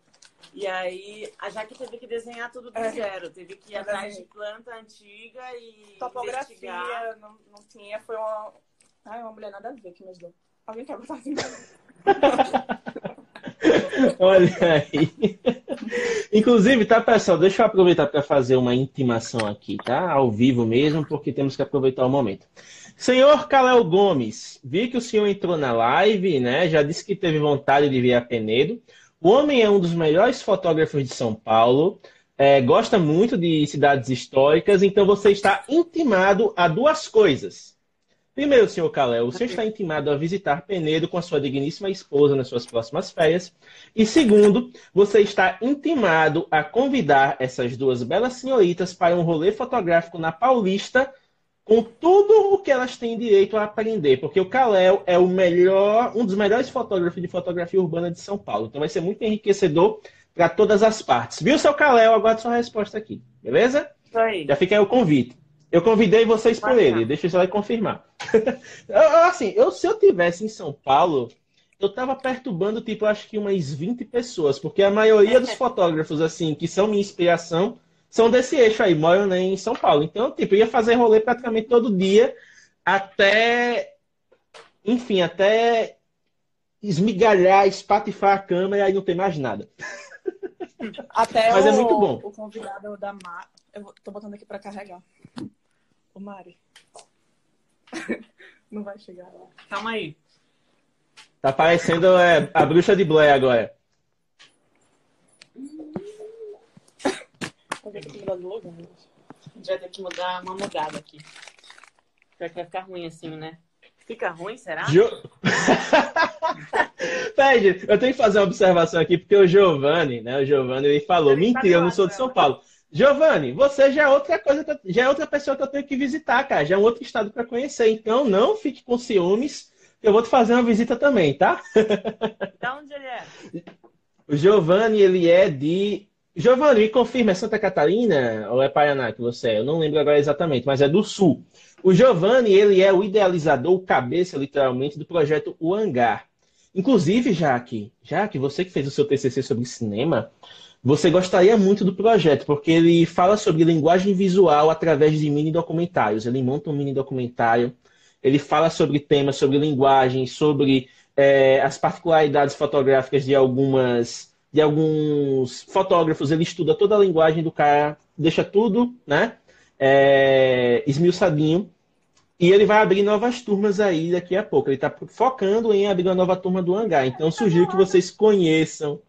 B: E aí, a Jaque teve que desenhar tudo do
C: É.
B: zero. Teve que ir
C: Eu
B: atrás de planta antiga e investigar.
C: Topografia, não, não tinha, foi uma. Ai, uma mulher nada a ver que me ajudou. Alguém quer botar assim?
A: Olha aí. Inclusive, tá, pessoal? Deixa eu aproveitar para fazer uma intimação aqui, tá? Ao vivo mesmo, porque temos que aproveitar o momento. Senhor Calel Gomes, vi que o senhor entrou na live, né? Já disse que teve vontade de vir a Penedo. O homem é um dos melhores fotógrafos de São Paulo, é, gosta muito de cidades históricas, então você está intimado a duas coisas. Primeiro, senhor Calel, o senhor está intimado a visitar Penedo com a sua digníssima esposa nas suas próximas férias. E segundo, você está intimado a convidar essas duas belas senhoritas para um rolê fotográfico na Paulista com tudo o que elas têm direito a aprender, porque o Calel é o melhor, um dos melhores fotógrafos de fotografia urbana de São Paulo. Então vai ser muito enriquecedor para todas as partes. Viu, seu Calel? Aguardo sua resposta aqui, beleza?
B: Isso aí.
A: Já fica aí o convite. Eu convidei vocês por ele, deixa eu só confirmar. Assim, eu, se eu tivesse em São Paulo, eu tava perturbando, tipo, acho que umas 20 pessoas, porque a maioria dos fotógrafos, assim, que são minha inspiração, são desse eixo aí, moram né, em São Paulo. Então, tipo, eu ia fazer rolê praticamente todo dia, até, enfim, até esmigalhar, espatifar a câmera e não ter mais nada.
C: Até
A: Mas
C: o,
A: é muito bom.
C: o convidado da Mar. Eu tô botando aqui pra carregar. O Mari. Não vai chegar lá.
B: Calma aí.
A: Tá parecendo é, a bruxa de Blair agora.
C: Mudando de lugar. né?
B: A gente vai ter que mudar uma mudada aqui. Pior que vai ficar ruim assim, né? Fica ruim, será?
A: Jo... Gente, eu tenho que fazer uma observação aqui, porque o Giovanni, né? O Giovanni, ele falou,
B: Ele
A: mentira, eu não sou de São
B: dela.
A: Paulo. Giovanni, você já é outra coisa, eu- já é outra pessoa que eu tenho que visitar, cara. Já é um outro estado para conhecer. Então, não fique com ciúmes, eu vou te fazer uma visita também, tá?
B: Da onde ele é?
A: O Giovanni, ele é de. Giovanni, me confirma, é Santa Catarina ou é Paraná que você é? Eu não lembro agora exatamente, mas é do Sul. O Giovanni, ele é o idealizador, o cabeça, literalmente, do projeto O Hangar. Inclusive, Jaque, Jaque, você que fez o seu TCC sobre cinema, você gostaria muito do projeto, porque ele fala sobre linguagem visual através de mini documentários. Ele monta um mini documentário, ele fala sobre temas, sobre linguagem, sobre é, as particularidades fotográficas de algumas de alguns fotógrafos, ele estuda toda a linguagem do cara, deixa tudo, né, é, esmiuçadinho, e ele vai abrir novas turmas aí daqui a pouco. Ele está focando em abrir uma nova turma do Hangar. Então, sugiro que vocês conheçam,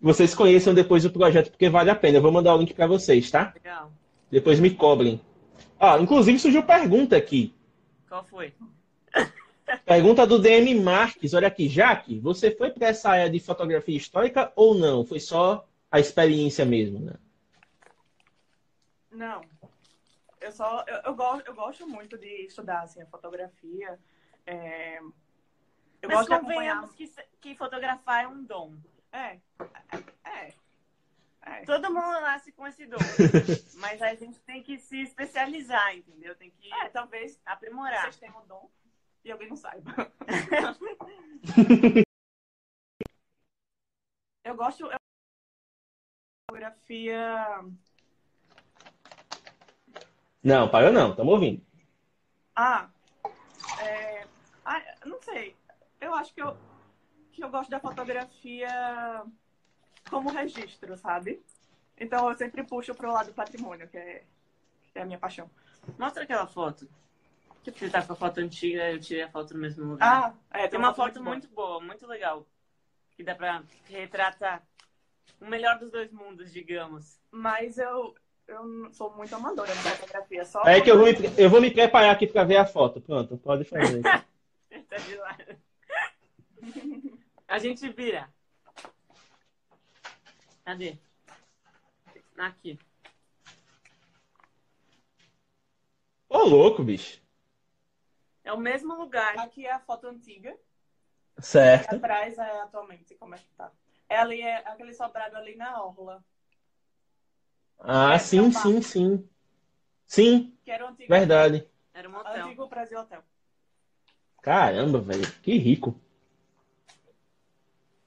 A: vocês conheçam depois o projeto, porque vale a pena. Eu vou mandar o link para vocês, tá?
B: Legal.
A: Depois me cobrem. Ah, inclusive surgiu pergunta aqui.
B: Qual foi?
A: Pergunta do DM Marques. Olha aqui, Jaque, você foi para essa área de fotografia histórica ou não? Foi só a experiência mesmo, né?
C: Não. Eu só. Eu, eu, gosto, eu gosto muito de estudar assim, a fotografia. É, Eu
B: Mas
C: gosto de acompanhar.
B: convenhamos que, que fotografar é um dom.
C: É, é, é.
B: Todo mundo nasce com esse dom. mas a gente tem que se especializar, entendeu? Tem que
C: É, talvez
B: aprimorar.
C: vocês tenham um dom e alguém não saiba. eu gosto eu... fotografia.
A: Não, parou não, estamos ouvindo.
C: Ah, é... ah, não sei. Eu acho que eu que eu gosto da fotografia como registro, sabe? Então eu sempre puxo pro lado do patrimônio, que é, que é a minha paixão.
B: Mostra aquela foto. Que você tá com a foto antiga, eu tirei a foto no mesmo lugar.
C: Ah, é,
B: Tem uma foto muito boa, muito legal. Que dá pra retratar o melhor dos dois mundos, digamos.
C: Mas eu, eu sou muito amadora na fotografia. Só
A: É que eu vou, me, eu vou me preparar aqui para ver a foto. Pronto, pode fazer.
B: Tá de lado. A gente vira. Cadê? Aqui.
A: Ô, louco, bicho.
B: É o mesmo lugar.
C: Aqui é a foto antiga. E
A: Certo.
C: atrás é atualmente, como é que tá. É ali, é aquele sobrado ali na orla.
A: Ah, sim, sim, sim. Sim,
C: Que era o antigo,
A: verdade.
B: Era um hotel.
C: antigo Brasil Hotel.
A: Caramba, velho. Que rico.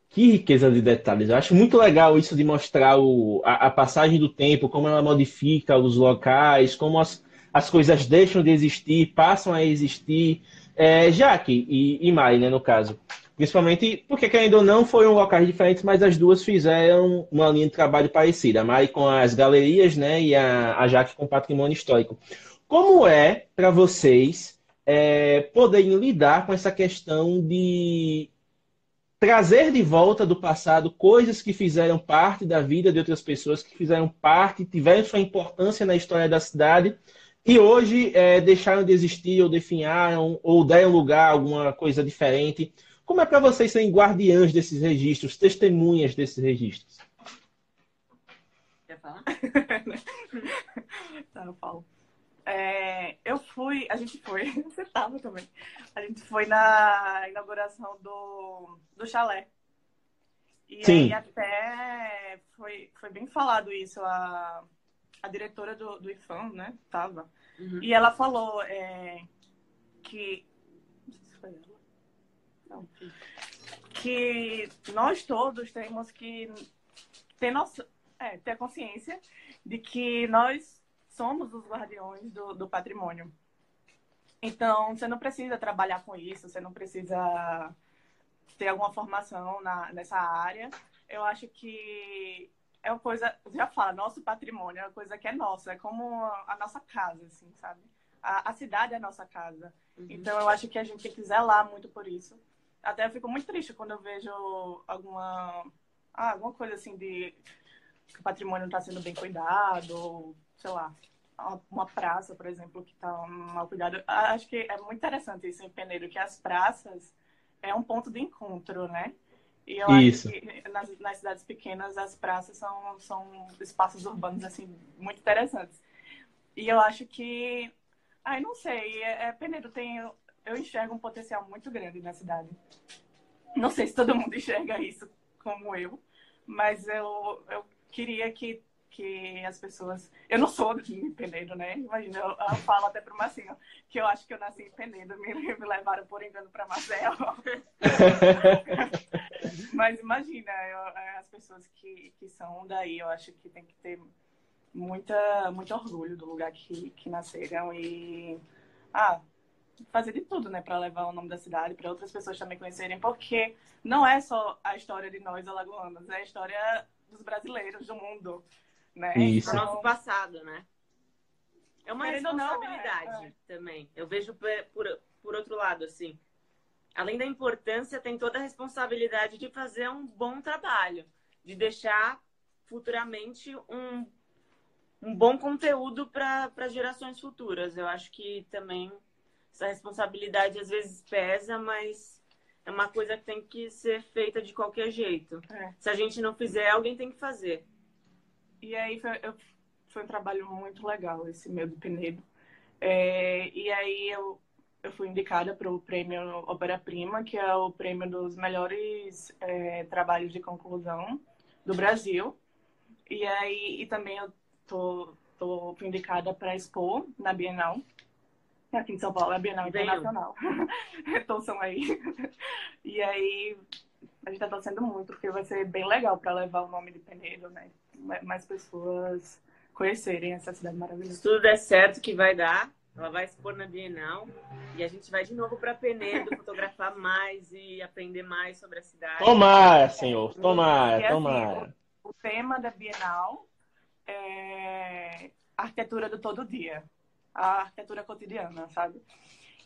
A: Que riqueza de detalhes. Eu acho muito legal isso de mostrar o, a, a passagem do tempo, como ela modifica os locais, como as, as coisas deixam de existir, passam a existir. É, Jaque e, e Mai, né, no caso. Principalmente porque, ou não, foram locais diferentes, mas as duas fizeram uma linha de trabalho parecida. A Mai com as galerias, né, e a, a Jaque com o patrimônio histórico. Como é para vocês é, poderem lidar com essa questão de trazer de volta do passado coisas que fizeram parte da vida de outras pessoas, que fizeram parte, tiveram sua importância na história da cidade e hoje é, deixaram de existir ou definharam ou deram lugar a alguma coisa diferente. Como é para vocês serem guardiãs desses registros, testemunhas desses registros?
B: Quer falar?
C: Tá, eu falo. É, eu fui, a gente foi, você tava também. A gente foi na inauguração do, do chalé. E
A: Sim.
C: aí até foi, foi bem falado isso, a, a diretora do, do IFAM, né, tava.
B: Uhum.
C: E ela falou é, que. Não sei se foi ela. Não. Que nós todos temos que ter, nossa, é, ter consciência de que nós somos os guardiões do, do patrimônio. Então, você não precisa trabalhar com isso, você não precisa ter alguma formação na, nessa área. Eu acho que é uma coisa, já fala, nosso patrimônio é uma coisa que é nossa, é como a nossa casa, assim, sabe? A, a cidade é a nossa casa.
B: Uhum.
C: Então, eu acho que a gente tem que zelar muito por isso. Até eu fico muito triste quando eu vejo alguma, ah, alguma coisa assim de que o patrimônio não está sendo bem cuidado, ou, sei lá, uma- praça, por exemplo, que está mal cuidado. Acho que é muito interessante isso em Peneiro, que as praças é um ponto de encontro, né? E eu
A: Isso.
C: acho que nas, nas cidades pequenas as praças são, são espaços urbanos, assim, muito interessantes. E eu acho que, ai, não sei, é, é, Peneiro tem, eu enxergo um potencial muito grande na cidade. Não sei se todo mundo enxerga isso como eu, mas eu, eu queria que, que as pessoas. Eu não sou de Penedo, né? Imagina, eu, eu falo até pro Marcinho que eu acho que eu nasci em Penedo, me, me levaram por engano para Marcel. Mas imagina, eu- as pessoas que, que são daí, eu acho que tem que ter muita, muito orgulho do lugar que, que nasceram e. Ah, fazer de tudo, né, para levar o nome da cidade, para outras pessoas também conhecerem, porque não é só a história de nós alagoanos, é a história dos brasileiros, do mundo, né?
A: Isso.
B: Do nosso passado, né? É uma
C: Querendo ou não,
B: responsabilidade
C: é,
B: também. Eu vejo por, por, por outro lado, assim. Além da importância, tem toda a responsabilidade de fazer um bom trabalho, de deixar futuramente um, um bom conteúdo para gerações futuras. Eu acho que também essa responsabilidade às vezes pesa, mas é uma coisa que tem que ser feita de qualquer jeito.
C: É.
B: Se a gente não fizer, alguém tem que fazer.
C: E aí foi, eu- foi um trabalho muito legal esse meu do Penedo. É, e aí eu eu fui indicada para o prêmio Opera Prima, que é o prêmio dos melhores é, trabalhos de conclusão do Brasil. E aí e também eu tô, tô indicada para expor na Bienal. Aqui em São Paulo é a Bienal Internacional. então são aí. E aí a gente está torcendo muito, porque vai ser bem legal para levar o nome de Penedo, né? Mais pessoas conhecerem essa cidade maravilhosa.
B: Se tudo der certo que vai dar, ela vai expor na Bienal e a gente vai de novo para Penedo fotografar mais e aprender mais sobre a cidade.
A: Tomara, senhor, tomara,
C: E, assim,
A: tomara.
C: o, o tema da Bienal é a arquitetura do todo dia, a arquitetura cotidiana, sabe?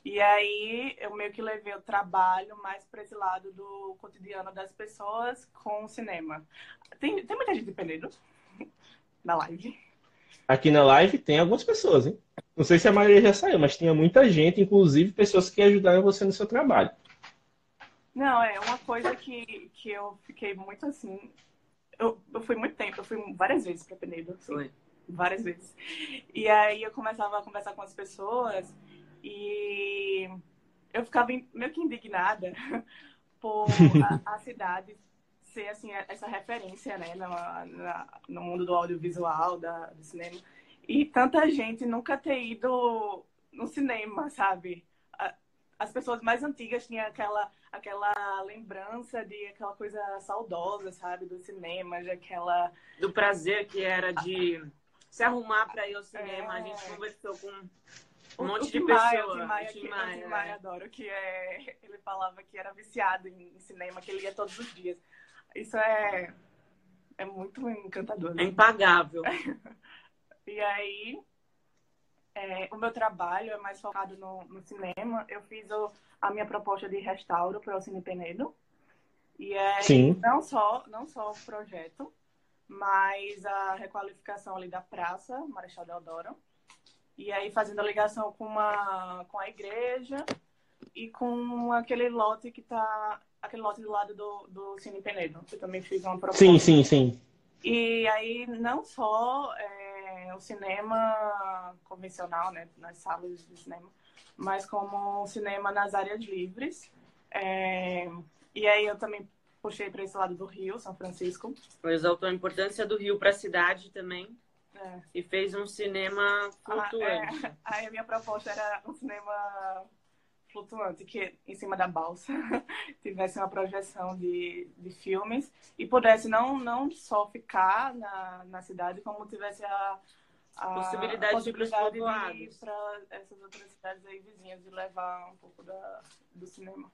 C: E aí eu meio que levei o trabalho mais para esse lado do cotidiano das pessoas com o cinema. Tem, tem muita gente de Penedo na live.
A: Aqui na live tem algumas pessoas, hein? Não sei se a maioria já saiu, mas tinha muita gente, inclusive pessoas que ajudaram você no seu trabalho.
C: Não, é uma coisa que, que eu fiquei muito assim. Eu, eu fui muito tempo, eu fui várias vezes para Penedo. Assim,
B: Foi.
C: várias vezes. E aí eu começava a conversar com as pessoas e eu ficava in- meio que indignada por a, a cidade ser assim essa referência, né, na- na- no mundo do audiovisual, da, do cinema. E tanta gente nunca ter ido no cinema, sabe? As pessoas mais antigas tinham aquela aquela lembrança de aquela coisa saudosa, sabe, do cinema, de aquela
B: Do prazer que era de se arrumar para ir ao cinema.
C: É.
B: A gente conversou com
C: O-
B: um monte
C: o
B: de pessoas.
C: O Maia,
B: O Tim
C: que,
B: Maia,
C: o Tim Maia
B: é.
C: adoro, que é, ele falava que era viciado em, em cinema, que ele ia todos os dias. Isso é, é muito encantador.
B: É
C: né?
B: impagável.
C: E aí, é, o meu trabalho é mais focado no, no cinema. Eu fiz o- a minha proposta de restauro para o Cine Penedo. E é
A: Sim.
C: não só, não só o projeto, mas a requalificação ali da praça, Marechal Deodoro. E aí fazendo a ligação com, uma, com a igreja e com aquele lote que tá. Aquele lote do lado do, do Cine Penedo. Eu também fiz uma proposta.
A: Sim, sim, sim.
C: E aí, não só é, o cinema convencional, né, nas salas de cinema, mas como cinema nas áreas livres. É, e aí eu também puxei para esse lado do Rio, São Francisco.
B: Exaltou a importância do Rio para a cidade também.
C: É.
B: E fez um cinema
C: Ah,
B: flutuante.
C: é. Aí a minha proposta era um cinema flutuante, que em cima da balsa tivesse uma projeção de, de filmes e pudesse não, não só ficar na, na cidade, como tivesse a, a
B: Possibilidade de ir
C: possibilidade de ir
B: povoados.
C: para essas outras cidades aí vizinhas e levar um pouco da, do cinema.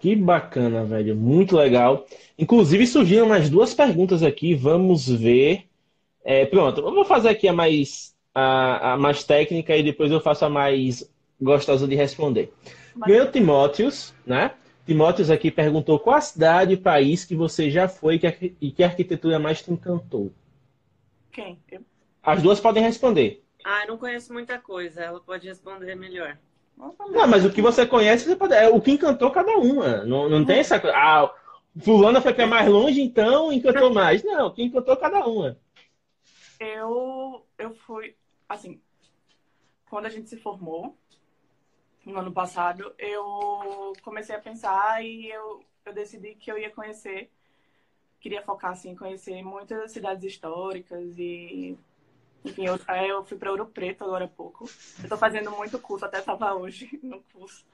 A: Que bacana, velho. Muito legal. Inclusive, surgiram mais duas perguntas aqui. Vamos ver. É, pronto, eu vou fazer aqui a mais, a, a mais técnica e depois eu faço a mais gostosa de responder. Primeiro, Timóteos, né? Timóteos aqui perguntou qual a cidade e país que você já foi e que, e que arquitetura mais te encantou.
C: Quem? Eu?
A: As duas podem responder.
B: Ah, eu não conheço muita coisa. Ela pode responder melhor.
A: Não, mas o que você conhece, você pode. É o que encantou cada uma. Não, não tem essa coisa. Ah, fulana foi para mais longe, então encantou mais. Não, o que encantou cada uma.
C: Eu, eu fui, assim, quando a gente se formou, no ano passado, eu comecei a pensar e eu, eu decidi que eu ia conhecer, queria focar, assim, conhecer muitas cidades históricas e, enfim, eu, aí eu fui para Ouro Preto agora há pouco. Eu tô fazendo muito curso, até estava hoje no curso.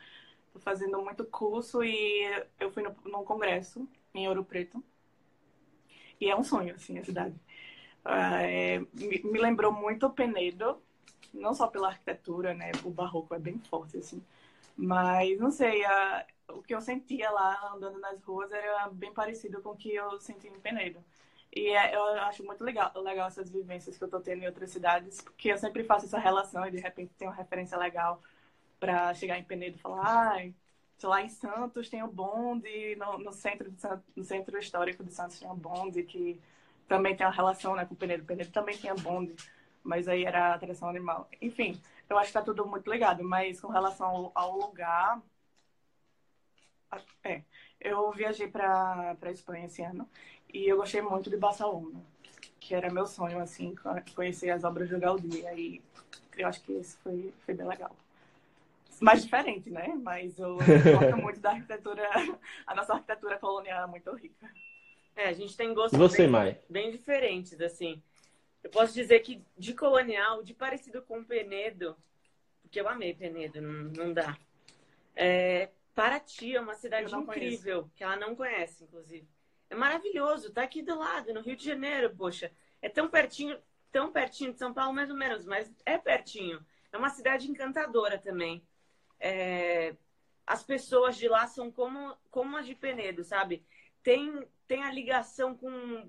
C: Tô fazendo muito curso e eu fui no, num congresso em Ouro Preto. E é um sonho, assim, a cidade. Ah, é, me, me lembrou muito o Penedo, não só pela arquitetura, né? O barroco é bem forte, assim. Mas, não sei, a- o que eu sentia lá andando nas ruas era bem parecido com o que eu senti em Penedo. E é, eu acho muito legal, legal essas vivências que eu tô tendo em outras cidades, porque eu sempre faço essa relação e de repente tem uma referência legal para chegar em Penedo e falar, ai, sei lá, em Santos tem o bonde, no, no centro, de San- no centro histórico de Santos tem um bonde que também tem uma relação né, com o Penedo. O Penedo também tinha bonde, mas aí era atração animal. Enfim, eu acho que tá tudo muito ligado, mas com relação ao, ao lugar. É, Eu viajei para a Espanha esse ano e eu gostei muito de Barcelona, que era meu sonho, assim, conhecer as obras do Gaudí. Aí eu acho que esse foi, foi bem legal. Mais diferente, né? Mas eu gosto muito da arquitetura, a nossa arquitetura colonial é muito rica.
B: É, a gente tem gostos
A: você,
B: bem, bem diferentes, assim. Eu posso dizer que de colonial, de parecido com Penedo, porque eu amei Penedo, não, não dá. É, Paraty é uma cidade incrível, conheço. que ela não conhece, inclusive. É maravilhoso, tá aqui do lado, no Rio de Janeiro, poxa. É tão pertinho, tão pertinho de São Paulo, mais ou menos, mas é pertinho. É uma cidade encantadora também. É... As pessoas de lá são como, como as de Penedo, sabe? Tem, tem a ligação com,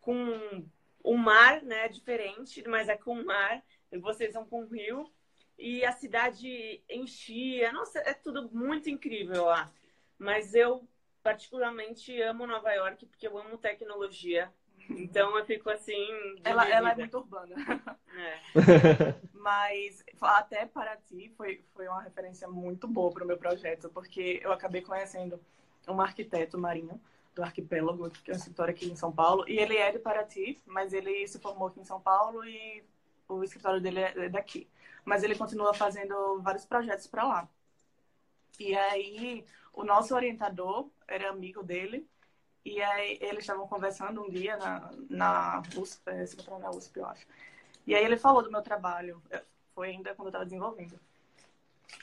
B: com o mar, né? Diferente, mas é com o mar. Vocês são com o rio e a cidade enchia. Nossa, é tudo muito incrível lá. Mas eu particularmente amo Nova York porque eu amo tecnologia. Então eu fico assim.
C: Ela, ela é muito urbana. É. Mas até para ti foi, foi uma referência muito boa para o meu projeto, porque eu acabei conhecendo um arquiteto marinho do arquipélago, que é um escritório aqui em São Paulo, e ele é de Paraty, mas ele se formou aqui em São Paulo e o escritório dele é daqui mas ele continua fazendo vários projetos para lá. E aí, o nosso orientador era amigo dele, e aí eles estavam conversando um dia na, na USP, é, se na USP, eu acho. E aí ele falou do meu trabalho, é, foi ainda quando eu estava desenvolvendo.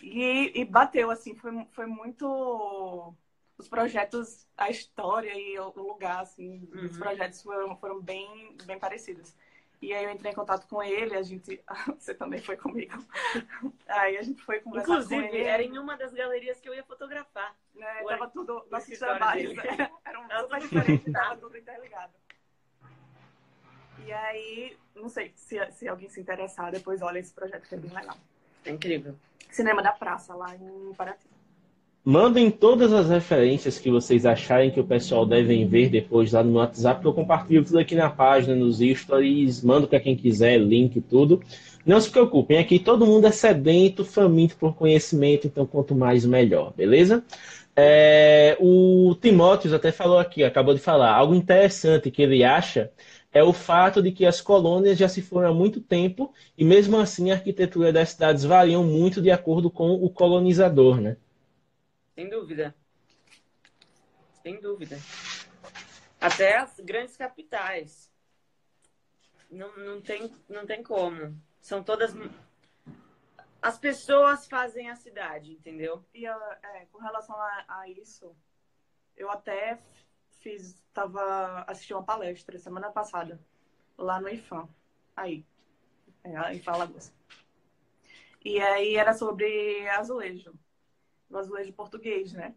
C: E, e, bateu, assim, foi, foi muito... Os projetos, a história e o lugar, assim, uhum. os projetos foram, foram bem, bem parecidos. E aí eu entrei em contato com ele, a gente. Você também foi comigo. Aí a gente foi conversar
B: Inclusive, com ele. era em uma das galerias que eu ia fotografar.
C: Né? Tava tudo. Nossos trabalhos eram super diferentes, tava tudo interligado. E aí, não sei se, se alguém se interessar, depois olha esse projeto que é bem legal.
B: É incrível.
C: Cinema da Praça, lá em Paraty.
A: Mandem todas as referências que vocês acharem que o pessoal devem ver depois lá no WhatsApp, que eu compartilho tudo aqui na página, nos stories, mando para quem quiser, link tudo. Não se preocupem, aqui todo mundo é sedento, faminto por conhecimento, então quanto mais melhor, beleza? É, o Timóteo até falou aqui, acabou de falar, algo interessante que ele acha é o fato de que as colônias já se foram há muito tempo e mesmo assim a arquitetura das cidades variam muito de acordo com o colonizador, né?
B: Sem dúvida. Sem dúvida. Até as grandes capitais. Não, não, tem, não tem como. São todas. As pessoas fazem a cidade, entendeu?
C: E é, com relação a, a, isso, eu até fiz. Tava assistindo uma palestra semana passada, lá no IFAM. Aí. É, Alagoas. E aí era sobre azulejo no azulejo português, né?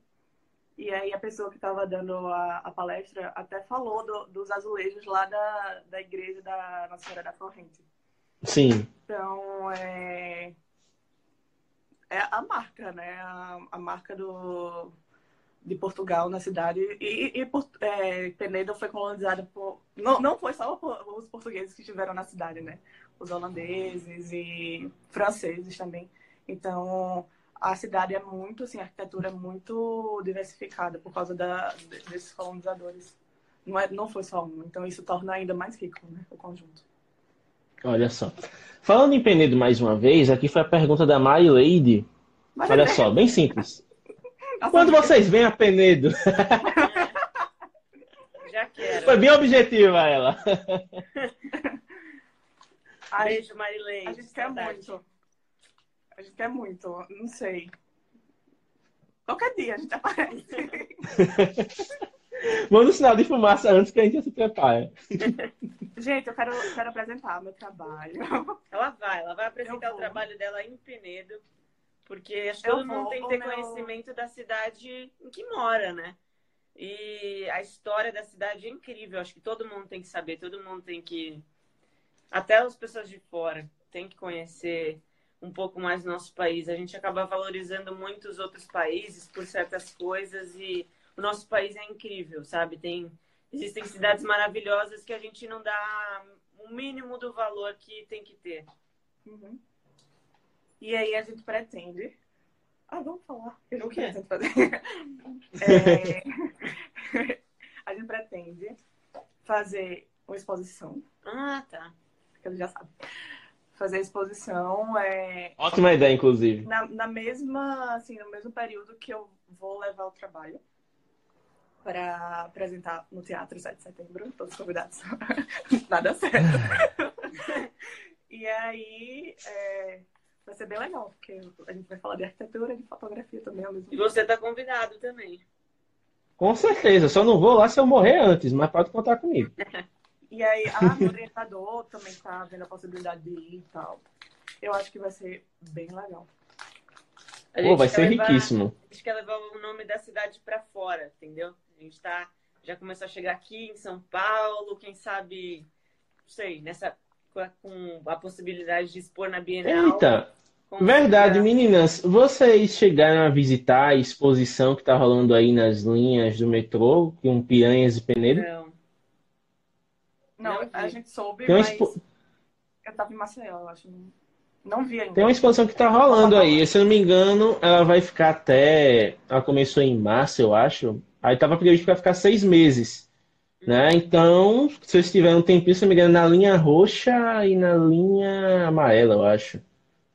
C: E aí a pessoa que estava dando a, a, palestra até falou do, dos azulejos lá da, da igreja da Nossa Senhora da Corrente.
A: Sim.
C: Então, é, é a marca, né? A, a marca do, de Portugal na cidade. E, e é, Penedo foi colonizada por... Não, não foi só os portugueses que estiveram na cidade, né? Os holandeses e franceses também. Então, a cidade é muito, assim, a arquitetura é muito diversificada por causa da, desses colonizadores. Não, é, não foi só um, então isso torna ainda mais rico né, o conjunto.
A: Olha só. Falando em Penedo mais uma vez, aqui foi a pergunta da My Lady. Mas Olha é só, bem simples. Quando vocês vêm a Penedo?
B: Já quero.
A: Foi bem objetiva ela.
B: Beijo, Marilene.
C: A gente quer muito. A gente quer muito, não sei. Qualquer dia a gente aparece.
A: Manda um sinal de fumaça antes que a gente se prepare.
C: Gente, eu quero, quero apresentar meu trabalho.
B: Ela vai, ela vai apresentar o trabalho dela em Penedo, porque acho que todo mundo tem que ter meu... conhecimento da cidade em que mora, né? E a história da cidade é incrível. Acho que todo mundo tem que saber, todo mundo tem que. Até as pessoas de fora tem que conhecer um pouco mais do nosso país. A gente acaba valorizando muitos outros países por certas coisas e o nosso país é incrível, sabe? Tem existem cidades maravilhosas que a gente não dá o mínimo do valor que tem que ter.
C: Uhum. E aí a gente pretende Ah, vamos falar.
B: O quê?
C: fazer. É, a gente pretende fazer uma exposição,
B: Ah, tá.
C: que ele já sabe. Fazer a exposição é,
A: Ótima ideia, inclusive.
C: na, na mesma, assim, no mesmo período que eu vou levar o trabalho para apresentar no Teatro 7 de Setembro, todos convidados. Nada certo. e aí é, vai ser bem legal, porque a gente vai falar de arquitetura e de fotografia também ao mesmo
B: E
C: tempo.
B: você tá convidado também.
A: Com certeza. Só não vou lá se eu morrer antes, mas pode contar comigo.
C: E aí, ah, meu orientador também tá vendo a possibilidade de ir e tal. Eu acho que vai ser bem legal.
B: A
A: Pô, vai ser
B: levar-
A: riquíssimo.
B: A gente quer levar o nome da cidade pra fora, entendeu? A gente tá. Já começou a chegar aqui em São Paulo, quem sabe, não sei, nessa. com a- a possibilidade de expor na Bienal.
A: Eita,
B: Como
A: verdade, meninas. Vocês chegaram a visitar a exposição que tá rolando aí nas linhas do metrô, com Piranhas e Penedo?
B: Não.
C: Não, a gente soube,
A: Tem
C: mas
A: expo-
C: eu tava em Maceió, eu acho. Não, não vi ainda.
A: tem uma exposição que tá rolando aí. Se eu não me engano, ela vai ficar até. Ela começou em março, eu acho. Aí tava previsto para ficar seis meses. Né? Então, se vocês tiverem um tempinho, se eu não me engano, na linha roxa e na linha amarela, eu acho.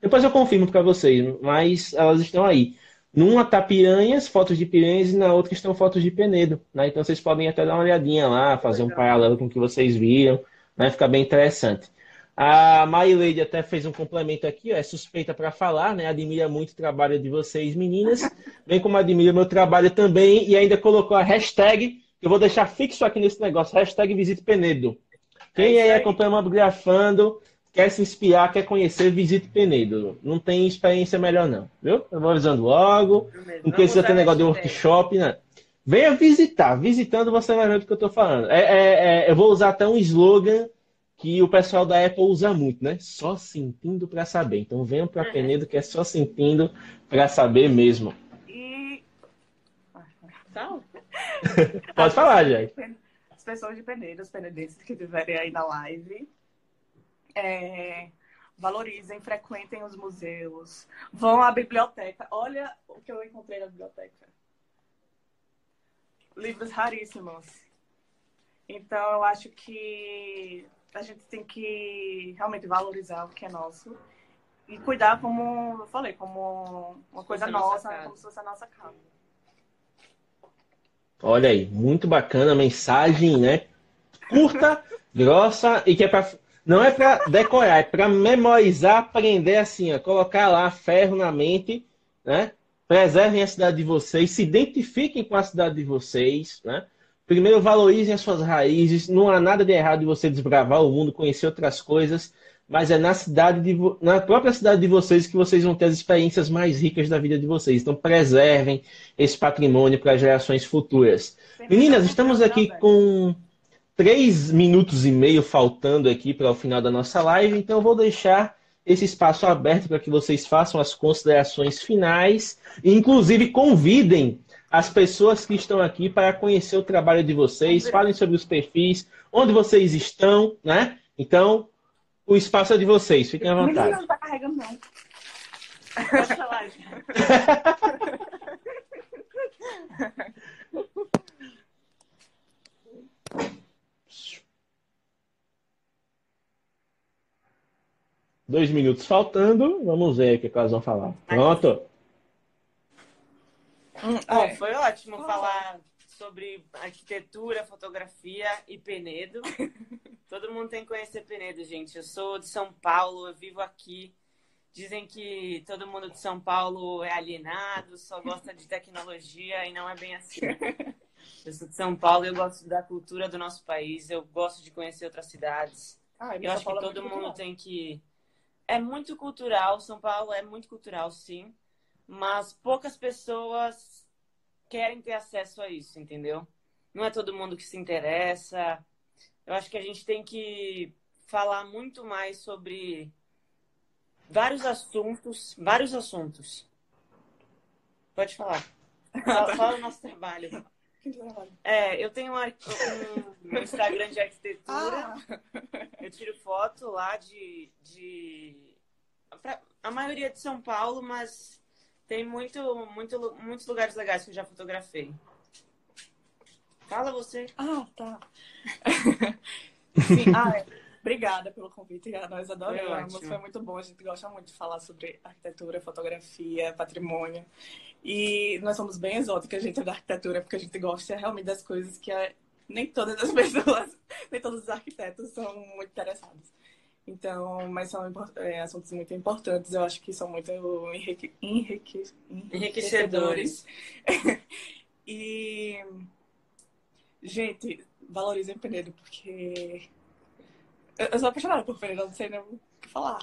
A: Depois eu confirmo para vocês, mas elas estão aí. Numa tá piranhas, fotos de piranhas, e na outra estão fotos de Penedo, né? Então vocês podem até dar uma olhadinha lá, fazer um paralelo com o que vocês viram, né? Fica bem interessante. A Marilady até fez um complemento aqui, ó, é suspeita para falar, né? Admira muito o trabalho de vocês, meninas, bem como admira meu trabalho também, e ainda colocou a hashtag, que eu vou deixar fixo aqui nesse negócio, hashtag Visite Penedo. Quem
B: É
A: aí. acompanha o Mobgrafando, quer se inspirar, quer conhecer, visite Penedo. Não tem experiência melhor não, viu? Eu vou avisando logo,
B: Não
A: precisa ter negócio de workshop, né? Venha visitar. Visitando você vai ver do que eu tô falando. É, é, é, eu vou usar até um slogan que o pessoal da Apple usa muito, né? Só sentindo para saber. Então venham para
B: Uhum.
A: Penedo que é só sentindo para saber mesmo.
C: E?
A: Pode falar, Jair.
C: as pessoas de Penedo, os penedenses que estiverem aí na live, é, valorizem, frequentem os museus, vão à biblioteca. Olha o que eu encontrei na biblioteca. Livros raríssimos. Então, eu acho que a gente tem que realmente valorizar o que é nosso e cuidar, como eu falei, como uma coisa
B: nossa
C: nossa, como se fosse a nossa casa.
A: Olha aí, muito bacana a mensagem, né? Curta, grossa e que é para não é para decorar, é para memorizar, aprender assim, ó, colocar lá ferro na mente, né? Preservem a cidade de vocês, se identifiquem com a cidade de vocês, né? Primeiro valorizem as suas raízes, não há nada de errado de você desbravar o mundo, conhecer outras coisas, mas é na cidade de, na própria cidade de vocês que vocês vão ter as experiências mais ricas da vida de vocês. Então preservem esse patrimônio para gerações futuras. Meninas, estamos aqui com três minutos e meio faltando aqui para o final da nossa live, então eu vou deixar esse espaço aberto para que vocês façam as considerações finais e, inclusive, convidem as pessoas que estão aqui para conhecer o trabalho de vocês, falem sobre os perfis, onde vocês estão, né? Então, o espaço é de vocês, fiquem à vontade.
C: não tá carregando, não.
B: Pode falar,
A: Dois minutos faltando, vamos ver o que elas vão falar. Pronto?
B: Bom,
C: É.
B: foi ótimo falar sobre arquitetura, fotografia e Penedo. Todo mundo tem que conhecer Penedo, gente. Eu sou de São Paulo, eu vivo aqui. Dizem que todo mundo de São Paulo é alienado, só gosta de tecnologia e não é bem assim. Eu sou de São Paulo, eu gosto da cultura do nosso país, eu gosto de conhecer outras cidades.
C: Ah,
B: Eu acho que todo mundo tem que. É muito cultural, São Paulo é muito cultural, sim, mas poucas pessoas querem ter acesso a isso, entendeu? Não é todo mundo que se interessa. Eu acho que a gente tem que falar muito mais sobre vários assuntos, vários assuntos. Pode falar. Fala, o nosso trabalho. É, eu tenho um, um Instagram de arquitetura.
C: Ah,
B: Eu tiro foto lá de, de pra- a maioria de São Paulo, mas Tem muito, muito, muitos lugares legais que eu já fotografei. Fala você.
C: Ah, tá. Sim, ah, é. Obrigada pelo convite, nós adoramos. Foi, Foi muito bom, a gente gosta muito de falar sobre arquitetura, fotografia, patrimônio. E nós somos bem exóticas, gente, da arquitetura, porque a gente gosta realmente das coisas que é... nem todas as pessoas, nem todos os arquitetos são muito interessados. Então, mas são é, assuntos muito importantes, eu acho que são muito enrique... Enrique... enriquecedores. e, gente, valorizem Penedo, porque eu sou apaixonada por Penedo, não sei nem o que falar.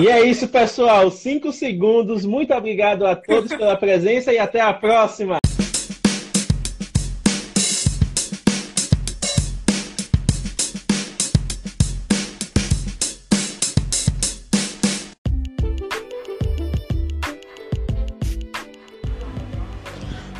A: E é isso, pessoal. Cinco segundos. Muito obrigado a todos pela presença e até a próxima.